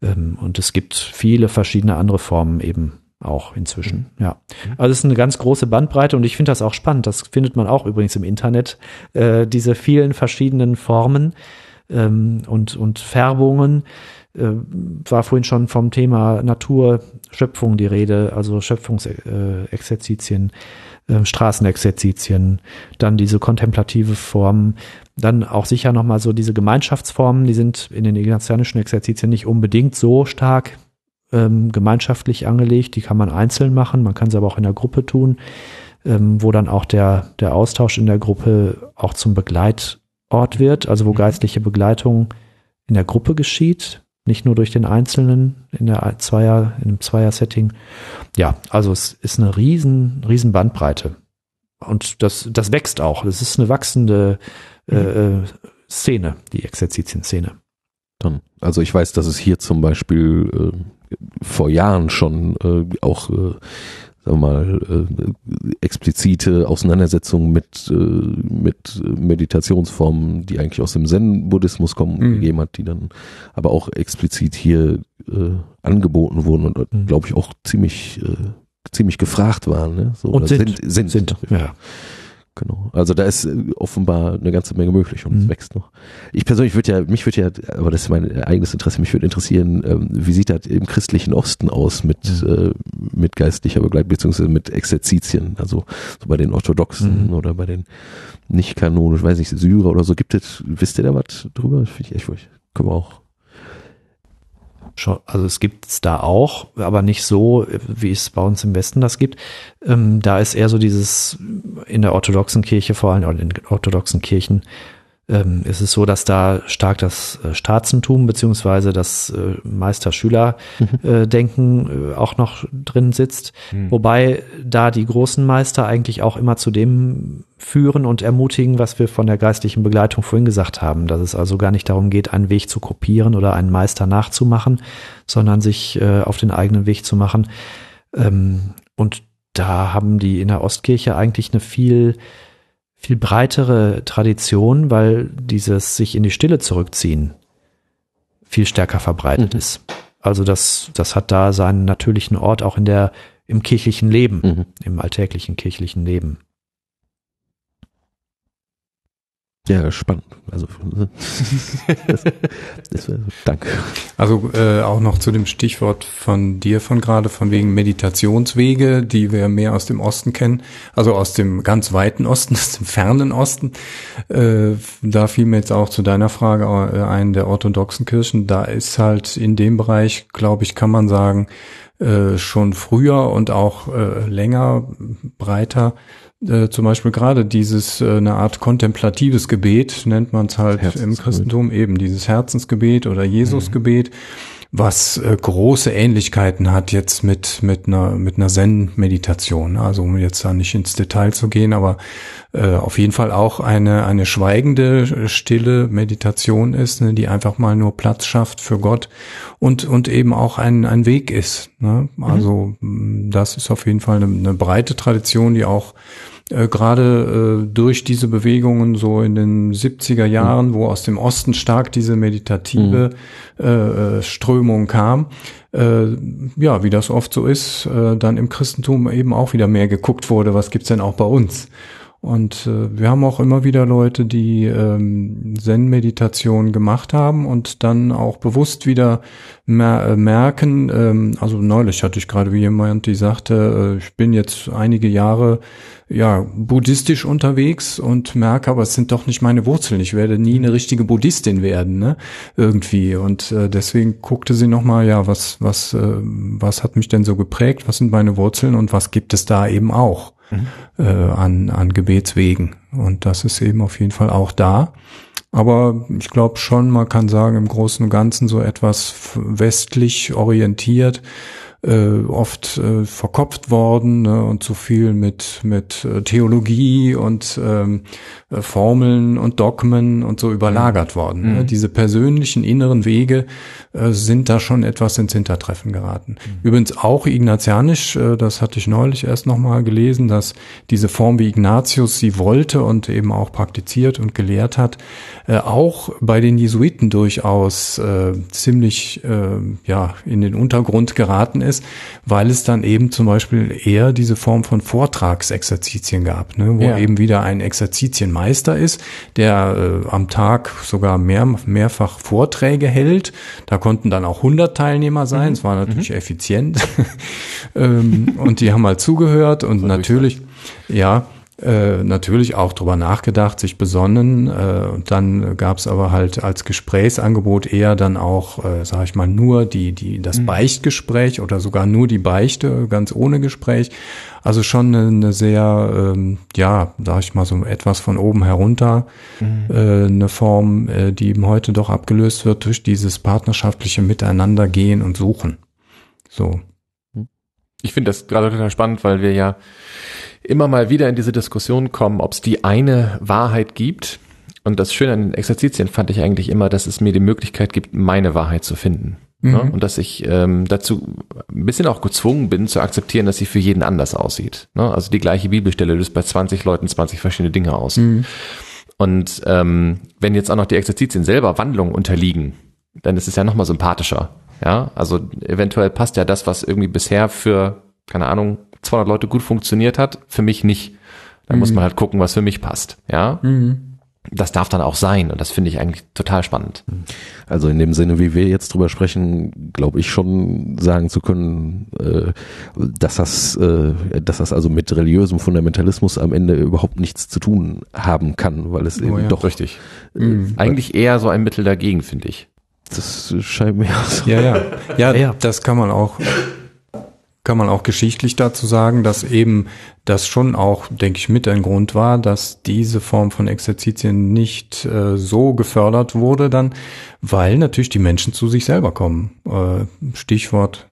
Ähm, und es gibt viele verschiedene andere Formen eben auch inzwischen. Ja, also es ist eine ganz große Bandbreite und ich finde das auch spannend. Das findet man auch übrigens im Internet, äh, diese vielen verschiedenen Formen ähm, und, und Färbungen. Äh, war vorhin schon vom Thema Natur, Schöpfung die Rede, also Schöpfungsexerzitien, äh, Straßenexerzitien, dann diese kontemplative Form, dann auch sicher nochmal so diese Gemeinschaftsformen, die sind in den ignatianischen Exerzitien nicht unbedingt so stark ähm, gemeinschaftlich angelegt, die kann man einzeln machen, man kann sie aber auch in der Gruppe tun, ähm, wo dann auch der, der Austausch in der Gruppe auch zum Begleitort wird, also wo mhm. geistliche Begleitung in der Gruppe geschieht, nicht nur durch den Einzelnen in der Zweier, in einem Zweier-Setting. Ja, also es ist eine riesen, riesen Bandbreite. Und das, das wächst auch. Es ist eine wachsende äh, mhm. äh, Szene, die Exerzitien-Szene. Also ich weiß, dass es hier zum Beispiel äh, vor Jahren schon äh, auch äh, sagen wir mal, äh, explizite Auseinandersetzungen mit, äh, mit Meditationsformen, die eigentlich aus dem Zen-Buddhismus kommen, mhm. gegeben hat, die dann aber auch explizit hier äh, angeboten wurden und mhm. glaube ich auch ziemlich, äh, ziemlich gefragt waren. Ne? So, und sind, sind, sind, ja. Genau. Also da ist äh, offenbar eine ganze Menge möglich und mhm. es wächst noch. Ich persönlich würde ja, mich würde ja, aber das ist mein eigenes Interesse, mich würde interessieren, ähm, wie sieht das im christlichen Osten aus mit, mhm. äh, mit geistlicher Begleitung, beziehungsweise mit Exerzitien, also so bei den Orthodoxen mhm. oder bei den nicht kanonisch, weiß nicht, Syrer oder so. Gibt es, wisst ihr da was drüber? Finde ich echt, können wir auch also es gibt es da auch, aber nicht so, wie es bei uns im Westen das gibt. Ähm, da ist eher so dieses in der orthodoxen Kirche vor allem, oder in den orthodoxen Kirchen, ähm, ist es so, dass da stark das äh, Staatsentum beziehungsweise das äh, Meister-Schüler-Denken mhm. äh, auch noch drin sitzt. Mhm. Wobei da die großen Meister eigentlich auch immer zu dem führen und ermutigen, was wir von der geistlichen Begleitung vorhin gesagt haben, dass es also gar nicht darum geht, einen Weg zu kopieren oder einen Meister nachzumachen, sondern sich äh, auf den eigenen Weg zu machen. Ähm, und da haben die in der Ostkirche eigentlich eine viel viel breitere Tradition, weil dieses sich in die Stille zurückziehen viel stärker verbreitet mhm. ist. Also das, das hat da seinen natürlichen Ort auch in der, im kirchlichen Leben, mhm. im alltäglichen kirchlichen Leben. Ja, spannend. Also das, das danke. Also äh, auch noch zu dem Stichwort von dir von gerade, von wegen Meditationswege, die wir mehr aus dem Osten kennen, also aus dem ganz weiten Osten, aus dem fernen Osten. Äh, da fiel mir jetzt auch zu deiner Frage äh, ein, der orthodoxen Kirchen. Da ist halt in dem Bereich, glaube ich, kann man sagen, äh, schon früher und auch äh, länger, breiter äh, zum Beispiel gerade dieses äh, eine Art kontemplatives Gebet nennt man es halt im Christentum eben dieses Herzensgebet oder Jesusgebet, mhm. was äh, große Ähnlichkeiten hat jetzt mit mit einer mit einer Zen-Meditation. Also um jetzt da nicht ins Detail zu gehen, aber äh, auf jeden Fall auch eine eine schweigende stille Meditation ist, ne, die einfach mal nur Platz schafft für Gott und und eben auch ein ein Weg ist. Ne? Mhm. Also mhm. das ist auf jeden Fall eine, eine breite Tradition, die auch äh, gerade äh, durch diese Bewegungen so in den 70er Jahren, mhm. wo aus dem Osten stark diese meditative mhm. äh, äh, Strömung kam, äh, ja, wie das oft so ist, äh, dann im Christentum eben auch wieder mehr geguckt wurde, was gibt's denn auch bei uns? Und äh, wir haben auch immer wieder Leute, die ähm, Zen-Meditation gemacht haben und dann auch bewusst wieder mer äh, merken, ähm, also neulich hatte ich gerade wie jemand, die sagte, äh, ich bin jetzt einige Jahre ja buddhistisch unterwegs und merke, aber es sind doch nicht meine Wurzeln. Ich werde nie eine richtige Buddhistin werden, ne? Irgendwie. Und äh, deswegen guckte sie nochmal, ja, was, was, äh, was hat mich denn so geprägt? Was sind meine Wurzeln und was gibt es da eben auch? Mhm. äh, an, an Gebetswegen. Und das ist eben auf jeden Fall auch da. Aber ich glaube schon, man kann sagen, im Großen und Ganzen so etwas westlich orientiert äh, oft äh, verkopft worden ne, und zu viel mit mit äh, Theologie und ähm, äh, Formeln und Dogmen und so überlagert worden. Ne. Mhm. Ne? Diese persönlichen inneren Wege äh, sind da schon etwas ins Hintertreffen geraten. Mhm. Übrigens auch ignatianisch, äh, das hatte ich neulich erst nochmal gelesen, dass diese Form, wie Ignatius sie wollte und eben auch praktiziert und gelehrt hat, äh, auch bei den Jesuiten durchaus äh, ziemlich äh, ja in den Untergrund geraten ist ist, weil es dann eben zum Beispiel eher diese Form von Vortragsexerzitien gab, ne, wo Ja. eben wieder ein Exerzitienmeister ist, der äh, am Tag sogar mehr, mehrfach Vorträge hält. Da konnten dann auch 100 Teilnehmer sein. Es war natürlich effizient. ähm, und die haben halt zugehört und natürlich, ja, äh, natürlich auch drüber nachgedacht, sich besonnen. Äh, und dann gab es aber halt als Gesprächsangebot eher dann auch, äh, sage ich mal, nur die, die, das Beichtgespräch oder sogar nur die Beichte, ganz ohne Gespräch. Also schon eine, eine sehr, ähm, ja, sag ich mal, so etwas von oben herunter, äh, eine Form, äh, die eben heute doch abgelöst wird durch dieses partnerschaftliche Miteinandergehen und Suchen. So. Ich finde das gerade total spannend, weil wir ja immer mal wieder in diese Diskussion kommen, ob es die eine Wahrheit gibt. Und das Schöne an den Exerzitien fand ich eigentlich immer, dass es mir die Möglichkeit gibt, meine Wahrheit zu finden. Ne? Und dass ich ähm, dazu ein bisschen auch gezwungen bin zu akzeptieren, dass sie für jeden anders aussieht. Ne? Also die gleiche Bibelstelle löst bei 20 Leuten 20 verschiedene Dinge aus. Und ähm, wenn jetzt auch noch die Exerzitien selber Wandlungen unterliegen, dann ist es ja nochmal sympathischer. Ja, also eventuell passt ja das, was irgendwie bisher für, keine Ahnung, 200 Leute gut funktioniert hat, für mich nicht. Da muss man halt gucken, was für mich passt. Ja, das darf dann auch sein und das finde ich eigentlich total spannend. Also in dem Sinne, wie wir jetzt drüber sprechen, glaube ich schon sagen zu können, äh, dass das, äh, dass das also mit religiösem Fundamentalismus am Ende überhaupt nichts zu tun haben kann, weil es eben ja. doch Richtig. äh, Eigentlich eher so ein Mittel dagegen, finde ich. das scheint mir so. Ja, ja. Ja, Ja. das kann man auch, kann man auch geschichtlich dazu sagen, dass eben das schon auch, denke ich, mit ein Grund war, dass diese Form von Exerzitien nicht äh, so gefördert wurde dann, weil natürlich die Menschen zu sich selber kommen. Äh, Stichwort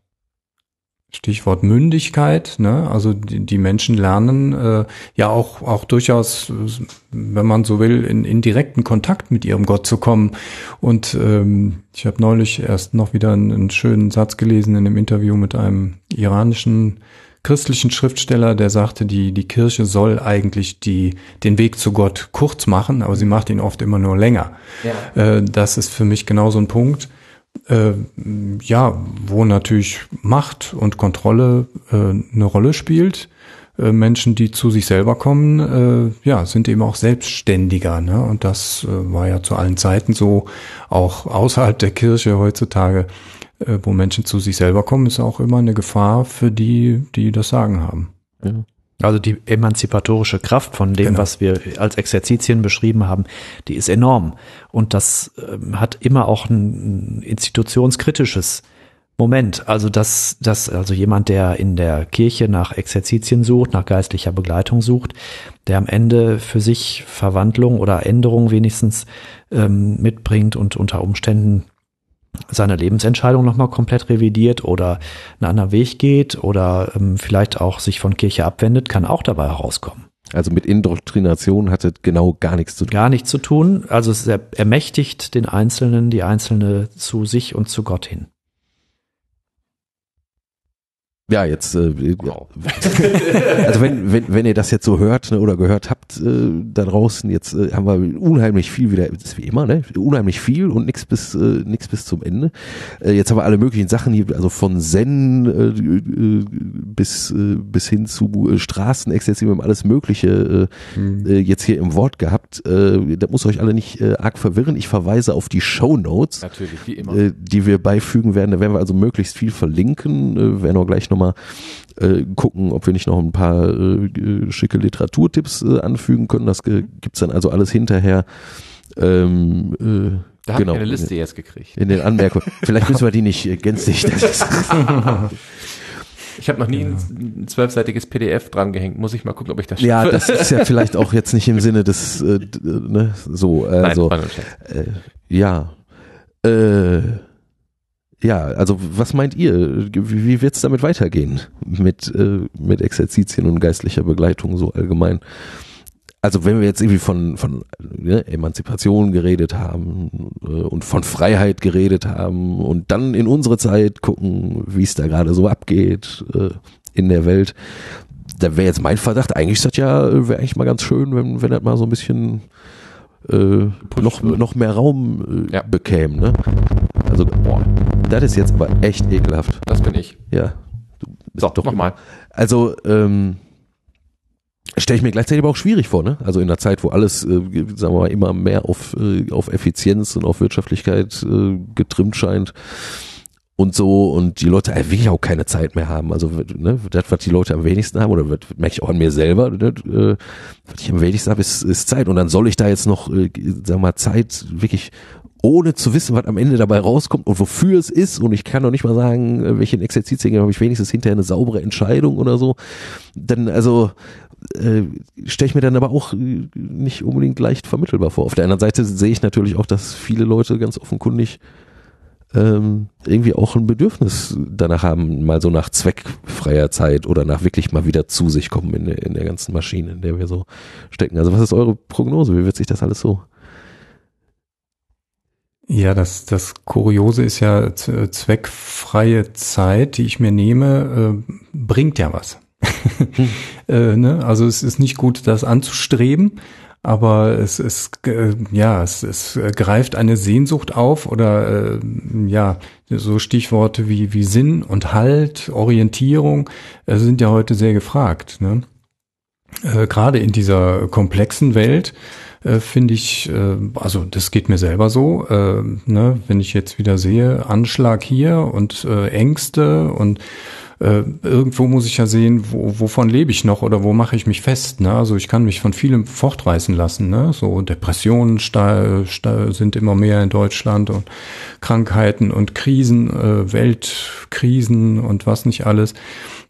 Stichwort Mündigkeit, ne? Also die, die Menschen lernen äh, ja auch auch durchaus, wenn man so will, in, in direkten Kontakt mit ihrem Gott zu kommen. Und ähm, ich habe neulich erst noch wieder einen, einen schönen Satz gelesen in einem Interview mit einem iranischen christlichen Schriftsteller, der sagte, die die Kirche soll eigentlich die den Weg zu Gott kurz machen, aber sie macht ihn oft immer nur länger. Äh, das ist für mich genau so ein Punkt äh, ja, wo natürlich Macht und Kontrolle äh, eine Rolle spielt. Äh, Menschen, die zu sich selber kommen, äh, ja, sind eben auch selbstständiger. Ne? Und das äh, war ja zu allen Zeiten so, auch außerhalb der Kirche heutzutage, äh, wo Menschen zu sich selber kommen, ist auch immer eine Gefahr für die, die das Sagen haben. Also die emanzipatorische Kraft von dem, Genau. was wir als Exerzitien beschrieben haben, die ist enorm. Und das ähm, hat immer auch ein institutionskritisches Moment. Also dass, dass also jemand, der in der Kirche nach Exerzitien sucht, nach geistlicher Begleitung sucht, der am Ende für sich Verwandlung oder Änderung wenigstens ähm, mitbringt und unter Umständen seine Lebensentscheidung nochmal komplett revidiert oder einen anderen Weg geht oder ähm, vielleicht auch sich von Kirche abwendet, kann auch dabei herauskommen. Also mit Indoktrination hatte genau gar nichts zu tun. Gar nichts zu tun, also es er- ermächtigt den Einzelnen, die Einzelne zu sich und zu Gott hin. Ja, jetzt, äh, also wenn, wenn, wenn ihr das jetzt so hört ne, oder gehört habt äh, da draußen, jetzt äh, haben wir unheimlich viel wieder, das ist wie immer, ne? Unheimlich viel und nichts bis äh, nix bis zum Ende. Äh, jetzt haben wir alle möglichen Sachen hier, also von Zen äh, äh, bis äh, bis hin zu äh, Straßenexzessiv, wir haben alles Mögliche äh, äh, jetzt hier im Wort gehabt. Äh, das muss euch alle nicht äh, arg verwirren. Ich verweise auf die Show Notes Natürlich, wie immer. äh, die wir beifügen werden. Da werden wir also möglichst viel verlinken. Äh, werden auch gleich nochmal äh, gucken, ob wir nicht noch ein paar äh, äh, schicke Literaturtipps äh, anfügen können. Das äh, gibt's dann also alles hinterher. Ähm, äh, Da habe genau. ich eine Liste jetzt gekriegt. In den Anmerkungen. Vielleicht müssen wir die nicht äh, gänzlich. Ich habe noch nie ein, ein zwölfseitiges PDF dran gehängt. Muss ich mal gucken, ob ich das ja, schaffe. das ist ja vielleicht auch jetzt nicht im Sinne des, äh, äh, ne, so, Nein, also, war nur ein Scherz. äh, ja, äh, ja, also was meint ihr? Wie, wie wird's damit weitergehen mit äh, mit Exerzitien und geistlicher Begleitung so allgemein? Also wenn wir jetzt irgendwie von von ne, Emanzipation geredet haben äh, und von Freiheit geredet haben und dann in unsere Zeit gucken, wie es da gerade so abgeht äh, in der Welt, da wäre jetzt mein Verdacht, eigentlich ist das ja, wäre eigentlich mal ganz schön, wenn, wenn das mal so ein bisschen äh, noch, wird. noch mehr Raum äh, Ja. bekäme. Ne? Also, boah, das ist jetzt aber echt ekelhaft. Das bin ich. Ja. So, doch nochmal. Also, ähm, stelle ich mir gleichzeitig aber auch schwierig vor, ne? Also in einer Zeit, wo alles, äh, sagen wir mal, immer mehr auf, äh, auf Effizienz und auf Wirtschaftlichkeit äh, getrimmt scheint und so und die Leute wirklich auch keine Zeit mehr haben. Also ne, das, was die Leute am wenigsten haben, oder wird, merke ich auch an mir selber, ne, äh, was ich am wenigsten habe, ist, ist Zeit. Und dann soll ich da jetzt noch, äh, sagen wir mal, Zeit wirklich ohne zu wissen, was am Ende dabei rauskommt und wofür es ist. Und ich kann noch nicht mal sagen, äh, welchen Exerzitien habe ich wenigstens hinterher eine saubere Entscheidung oder so. Dann, also, äh, stelle ich mir dann aber auch äh, nicht unbedingt leicht vermittelbar vor. Auf der anderen Seite sehe ich natürlich auch, dass viele Leute ganz offenkundig ähm, irgendwie auch ein Bedürfnis danach haben, mal so nach zweckfreier Zeit oder nach wirklich mal wieder zu sich kommen in in der ganzen Maschine, in der wir so stecken. Also was ist eure Prognose? Wie wird sich das alles so ja, das, das Kuriose ist ja zweckfreie Zeit, die ich mir nehme, äh, bringt ja was. äh, ne? Also es ist nicht gut, das anzustreben, aber es ist äh, ja, es, es greift eine Sehnsucht auf oder äh, ja, so Stichworte wie wie Sinn und Halt, Orientierung äh, sind ja heute sehr gefragt. Ne? Äh, Gerade in dieser komplexen Welt äh, finde ich, äh, also das geht mir selber so, äh, ne, wenn ich jetzt wieder sehe, Anschlag hier und äh, Ängste und äh, irgendwo muss ich ja sehen, wo, wovon lebe ich noch oder wo mache ich mich fest. Ne? Also ich kann mich von vielem fortreißen lassen. Ne? So Depressionen sind immer mehr in Deutschland und Krankheiten und Krisen, äh, Weltkrisen und was nicht alles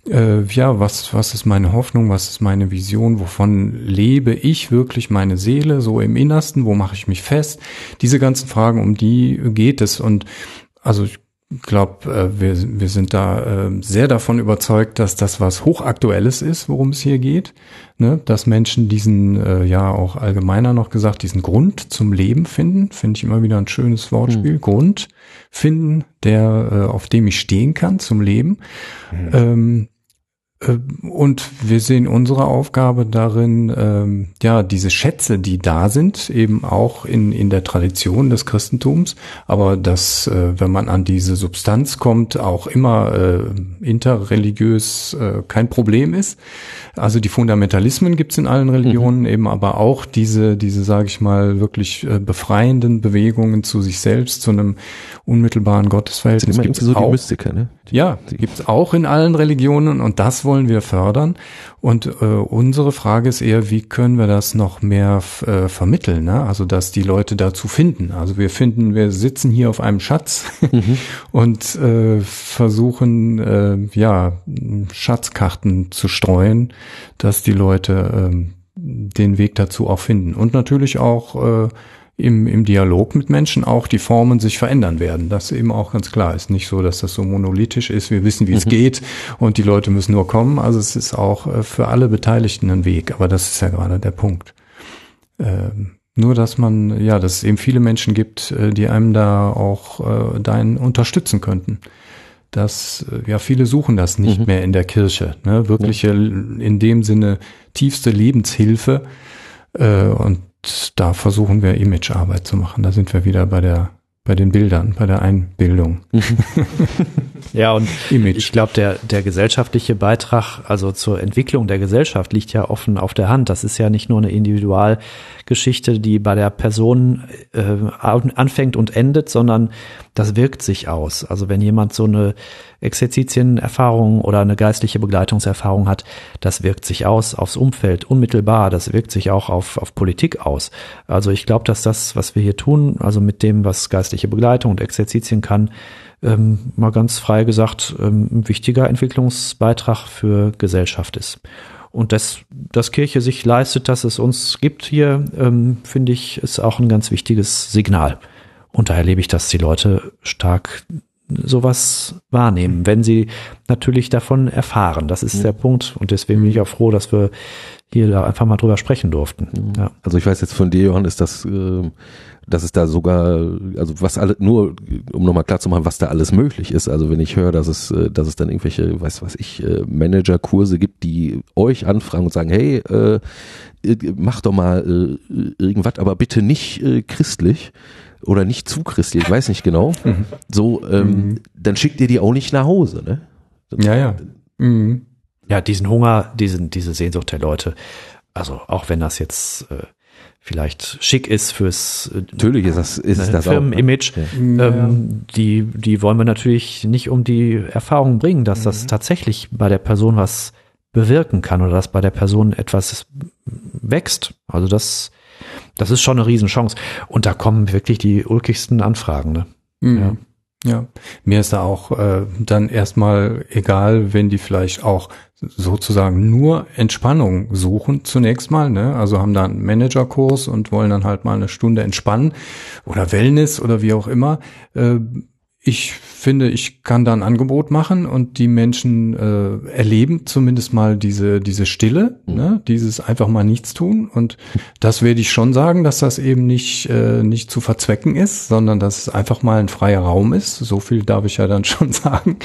äh, ja, was, was ist meine Hoffnung, was ist meine Vision, wovon lebe ich wirklich meine Seele so im Innersten, wo mache ich mich fest? Diese ganzen Fragen, um die geht es und also ich glaube, äh, wir, wir sind da äh, sehr davon überzeugt, dass das was Hochaktuelles ist, worum es hier geht. Ne? Dass Menschen diesen, äh, ja auch allgemeiner noch gesagt, diesen Grund zum Leben finden, finde ich immer wieder ein schönes Wortspiel. Mhm. Grund finden, der, äh, auf dem ich stehen kann zum Leben. Mhm. Ähm, äh, und wir sehen unsere Aufgabe darin, ähm, ja, diese Schätze, die da sind, eben auch in, in der Tradition des Christentums, aber dass, äh, wenn man an diese Substanz kommt, auch immer äh, interreligiös äh, kein Problem ist. Also die Fundamentalismen gibt's in allen Religionen, mhm. eben aber auch diese, diese, sage ich mal, wirklich äh, befreienden Bewegungen zu sich selbst, zu einem unmittelbaren Gottesverhältnis. Sind immer so die Mystiker, ne? Ja, gibt's auch in allen Religionen und das wollen wir fördern. Und äh, unsere Frage ist eher, wie können wir das noch mehr äh, vermitteln? Ne? Also, dass die Leute dazu finden. Also wir finden, wir sitzen hier auf einem Schatz mhm. und äh, versuchen, äh, ja, Schatzkarten zu streuen, dass die Leute äh, den Weg dazu auch finden. Und natürlich auch äh, im, im Dialog mit Menschen auch die Formen sich verändern werden. Das eben auch ganz klar ist. Nicht so, dass das so monolithisch ist. Wir wissen, wie mhm. es geht und die Leute müssen nur kommen. Also es ist auch äh, für alle Beteiligten ein Weg. Aber das ist ja gerade der Punkt. Ähm, nur, dass man, ja, dass es eben viele Menschen gibt, äh, die einem da auch äh, dahin unterstützen könnten. Dass, äh, ja, viele suchen das nicht mhm. mehr in der Kirche. Ne? Wirkliche, in dem Sinne, tiefste Lebenshilfe. Äh, und da versuchen wir Imagearbeit zu machen. Da sind wir wieder bei der bei den Bildern, bei der Einbildung. ja, und Image. ich glaube, der, der gesellschaftliche Beitrag, also zur Entwicklung der Gesellschaft, liegt ja offen auf der Hand. Das ist ja nicht nur eine Individualgeschichte, die bei der Person äh, anfängt und endet, sondern das wirkt sich aus. Also wenn jemand so eine Exerzitienerfahrung oder eine geistliche Begleitungserfahrung hat, das wirkt sich aus aufs Umfeld unmittelbar, das wirkt sich auch auf, auf Politik aus. Also ich glaube, dass das, was wir hier tun, also mit dem, was geistliche Begleitung und Exerzitien kann, ähm, mal ganz frei gesagt, ähm, ein wichtiger Entwicklungsbeitrag für Gesellschaft ist. Und das, dass Kirche sich leistet, dass es uns gibt hier, ähm, finde ich, ist auch ein ganz wichtiges Signal. Und da erlebe ich, dass die Leute stark sowas wahrnehmen, wenn sie natürlich davon erfahren. Das ist mhm. der Punkt. Und deswegen bin ich auch froh, dass wir hier da einfach mal drüber sprechen durften. Mhm. Ja. Also ich weiß jetzt von dir, Johann, ist das, äh, dass es da sogar, also was alle, nur um nochmal klar zu machen, was da alles möglich ist. Also wenn ich höre, dass es, äh, dass es dann irgendwelche, weiß was ich, äh, Managerkurse gibt, die euch anfragen und sagen, hey, äh, mach doch mal äh, irgendwas, aber bitte nicht äh, christlich oder nicht zu christlich, ich weiß nicht genau, mhm. so, ähm, mhm. dann schickt ihr die auch nicht nach Hause, ne? ja, ja. Mhm. Ja, diesen Hunger, diesen, diese Sehnsucht der Leute, also auch wenn das jetzt äh, vielleicht schick ist fürs äh, Natürlich ist das, ist ne, das auch. ne? Firmenimage, Ja. ähm, die, die wollen wir natürlich nicht um die Erfahrung bringen, dass das tatsächlich bei der Person was bewirken kann oder dass bei der Person etwas wächst. Also das, das ist schon eine Riesenchance. Und da kommen wirklich die ulkigsten Anfragen. Ne? Mhm. Ja. Ja, mir ist da auch äh, dann erstmal egal, wenn die vielleicht auch sozusagen nur Entspannung suchen zunächst mal, ne? Also haben da einen Managerkurs und wollen dann halt mal eine Stunde entspannen oder Wellness oder wie auch immer. Äh, ich finde, ich kann da ein Angebot machen und die Menschen äh, erleben zumindest mal diese diese Stille, ne? dieses einfach mal nichts tun und das werde ich schon sagen, dass das eben nicht äh, nicht zu verzwecken ist, sondern dass es einfach mal ein freier Raum ist. So viel darf ich ja dann schon sagen,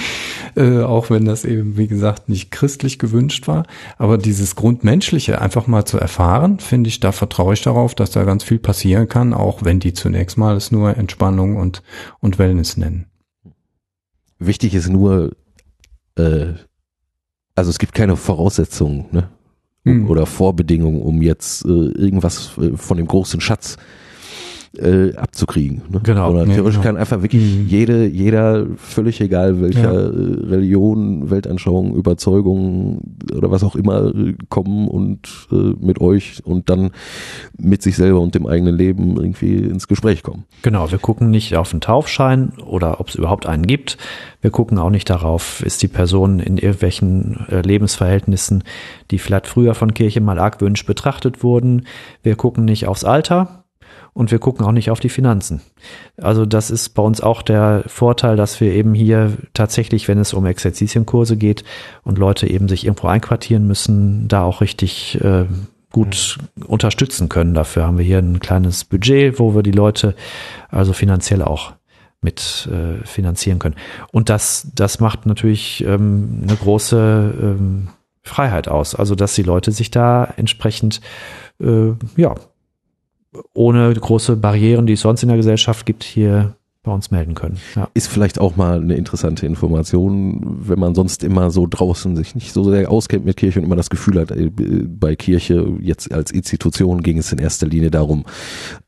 äh, auch wenn das eben wie gesagt nicht christlich gewünscht war. Aber dieses Grundmenschliche einfach mal zu erfahren, finde ich, da vertraue ich darauf, dass da ganz viel passieren kann, auch wenn die zunächst mal es nur Entspannung und und Wellness nennen. Wichtig ist nur, äh, also es gibt keine Voraussetzungen ne? Hm. oder Vorbedingungen, um jetzt äh, irgendwas äh, von dem großen Schatz äh, abzukriegen. Ne? Genau. Ja, theoretisch genau. kann einfach wirklich Mhm. jede, jeder, völlig egal welcher Ja. äh, Religion, Weltanschauung, Überzeugung oder was auch immer äh, kommen und äh, mit euch und dann mit sich selber und dem eigenen Leben irgendwie ins Gespräch kommen. Genau, wir gucken nicht auf den Taufschein oder ob es überhaupt einen gibt. Wir gucken auch nicht darauf, ist die Person in irgendwelchen äh, Lebensverhältnissen, die vielleicht früher von Kirche mal argwöhnisch betrachtet wurden. Wir gucken nicht aufs Alter und wir gucken auch nicht auf die Finanzen. Also das ist bei uns auch der Vorteil, dass wir eben hier tatsächlich, wenn es um Exerzitienkurse geht und Leute eben sich irgendwo einquartieren müssen, da auch richtig äh, gut unterstützen können. Dafür haben wir hier ein kleines Budget, wo wir die Leute also finanziell auch mit äh, finanzieren können. Und das, das macht natürlich ähm, eine große ähm, Freiheit aus. Also dass die Leute sich da entsprechend äh, ja ohne große Barrieren, die es sonst in der Gesellschaft gibt, hier bei uns melden können. Ja. ist vielleicht auch mal eine interessante Information, wenn man sonst immer so draußen sich nicht so sehr auskennt mit Kirche und immer das Gefühl hat, äh, bei Kirche jetzt als Institution ging es in erster Linie darum,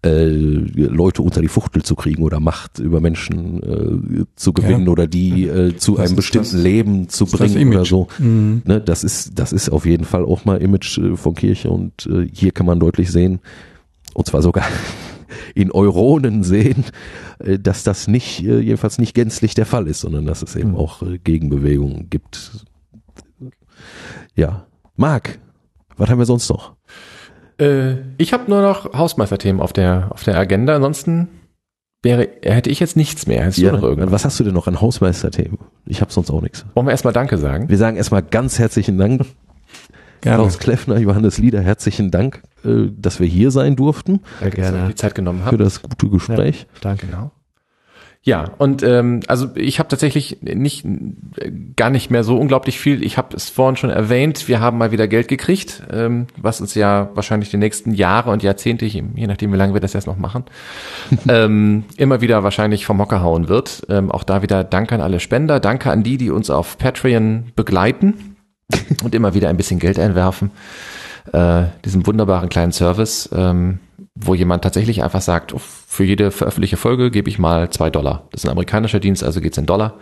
äh, Leute unter die Fuchtel zu kriegen oder Macht über Menschen äh, zu gewinnen Ja. oder die äh, zu Das einem bestimmten das- Leben zu bringen oder so. Mhm. Ne, das ist, das ist auf jeden Fall auch mal Image äh, von Kirche und äh, hier kann man deutlich sehen, und zwar sogar in Euronen sehen, äh, dass das nicht, äh, jedenfalls nicht gänzlich der Fall ist, sondern dass es eben Mhm. auch äh, Gegenbewegungen gibt. Ja. Marc, was haben wir sonst noch? Äh, ich habe nur noch Hausmeisterthemen auf der, auf der Agenda. Ansonsten wäre, hätte ich jetzt nichts mehr. Hättest du noch irgendwas? was hast du denn noch an Hausmeisterthemen? Ich habe sonst auch nichts. Wollen wir erstmal Danke sagen? Wir sagen erstmal ganz herzlichen Dank, Gerne. Klaus Kleffner, Johannes Lieder, herzlichen Dank, äh, dass wir hier sein durften Sehr dass ihr gerne. Die Zeit genommen für habt. das gute Gespräch. Danke. Genau. Ja, und ähm, also ich habe tatsächlich nicht äh, gar nicht mehr so unglaublich viel. Ich habe es vorhin schon erwähnt, wir haben mal wieder Geld gekriegt, ähm, was uns ja wahrscheinlich die nächsten Jahre und Jahrzehnte, je je nachdem wie lange wir das jetzt noch machen, ähm, immer wieder wahrscheinlich vom Hocker hauen wird. Ähm, auch da wieder Danke an alle Spender, danke an die, die uns auf Patreon begleiten und immer wieder ein bisschen Geld einwerfen. Äh, diesem wunderbaren kleinen Service, ähm, wo jemand tatsächlich einfach sagt, oh, für jede veröffentlichte Folge gebe ich mal zwei Dollar. Das ist ein amerikanischer Dienst, also geht's in Dollar.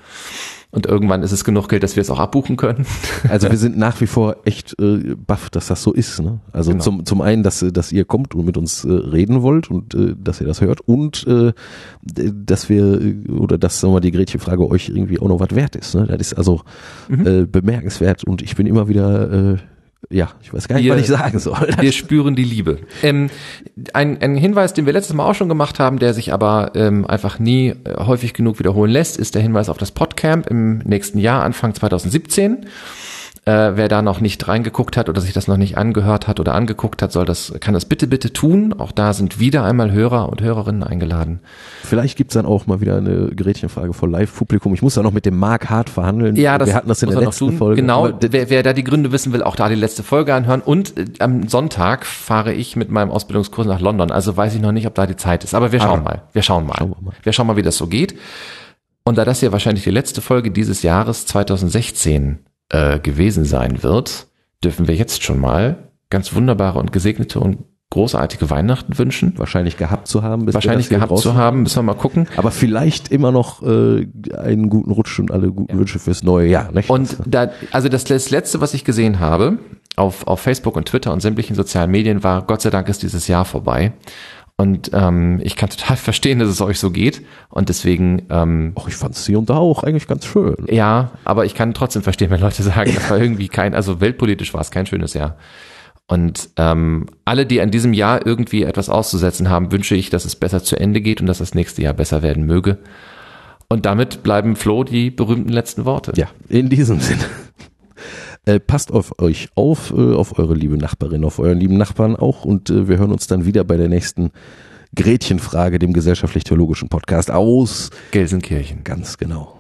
Und irgendwann ist es genug Geld, dass wir es auch abbuchen können. Also wir sind nach wie vor echt äh, baff, dass das so ist. Ne? Also Genau. zum, zum einen, dass, äh, dass ihr kommt und mit uns äh, reden wollt und äh, dass ihr das hört und äh, dass wir äh, oder dass sagen wir, mal, die Gretchenfrage euch irgendwie auch noch was wert ist. Ne? Das ist also Mhm. äh, bemerkenswert und ich bin immer wieder, äh, ja, ich weiß gar nicht, Wir- was ich sagen soll. Wir spüren die Liebe. Ähm, ein, ein Hinweis, den wir letztes Mal auch schon gemacht haben, der sich aber ähm, einfach nie äh, häufig genug wiederholen lässt, ist der Hinweis auf das Podcamp im nächsten Jahr, Anfang 2017. Äh, wer da noch nicht reingeguckt hat oder sich das noch nicht angehört hat oder angeguckt hat, soll das, kann das bitte, bitte tun. Auch da sind wieder einmal Hörer und Hörerinnen eingeladen. Vielleicht gibt's dann auch mal wieder eine Gretchenfrage vor Live-Publikum. Ich muss da noch mit dem Mark Hart verhandeln. Ja, das wir hatten das in der er letzten. Folge. Genau, wer, wer da die Gründe wissen will, auch da die letzte Folge anhören. Und äh, am Sonntag fahre ich mit meinem Ausbildungskurs nach London. Also weiß ich noch nicht, ob da die Zeit ist. Aber wir schauen Ah. mal. Wir schauen mal. Schauen wir mal. Wir schauen mal, wie das so geht. Und da das hier wahrscheinlich die letzte Folge dieses Jahres 2016 äh, gewesen sein wird, dürfen wir jetzt schon mal ganz wunderbare und gesegnete und großartige Weihnachten wünschen. Wahrscheinlich gehabt zu haben. bis Wahrscheinlich gehabt draußen- zu haben, müssen wir mal gucken. Aber vielleicht immer noch äh, einen guten Rutsch und alle guten Wünsche fürs neue Jahr. Nicht? Und da, also das, das letzte, was ich gesehen habe auf, auf Facebook und Twitter und sämtlichen sozialen Medien war, Gott sei Dank ist dieses Jahr vorbei. Und ähm, ich kann total verstehen, dass es euch so geht. Und deswegen, ähm, Och, ich fand's hier und da auch eigentlich ganz schön. ja, aber ich kann trotzdem verstehen, wenn Leute sagen, das war irgendwie kein, also weltpolitisch war es kein schönes Jahr. Und ähm, alle, die an diesem Jahr irgendwie etwas auszusetzen haben, wünsche ich, dass es besser zu Ende geht und dass das nächste Jahr besser werden möge. Und damit bleiben Flo die berühmten letzten Worte. Ja, in diesem Sinne. Äh, passt auf euch auf, äh, auf eure liebe Nachbarin, auf euren lieben Nachbarn auch und äh, wir hören uns dann wieder bei der nächsten Gretchenfrage, dem gesellschaftlich-theologischen Podcast aus. Gelsenkirchen. Ganz genau.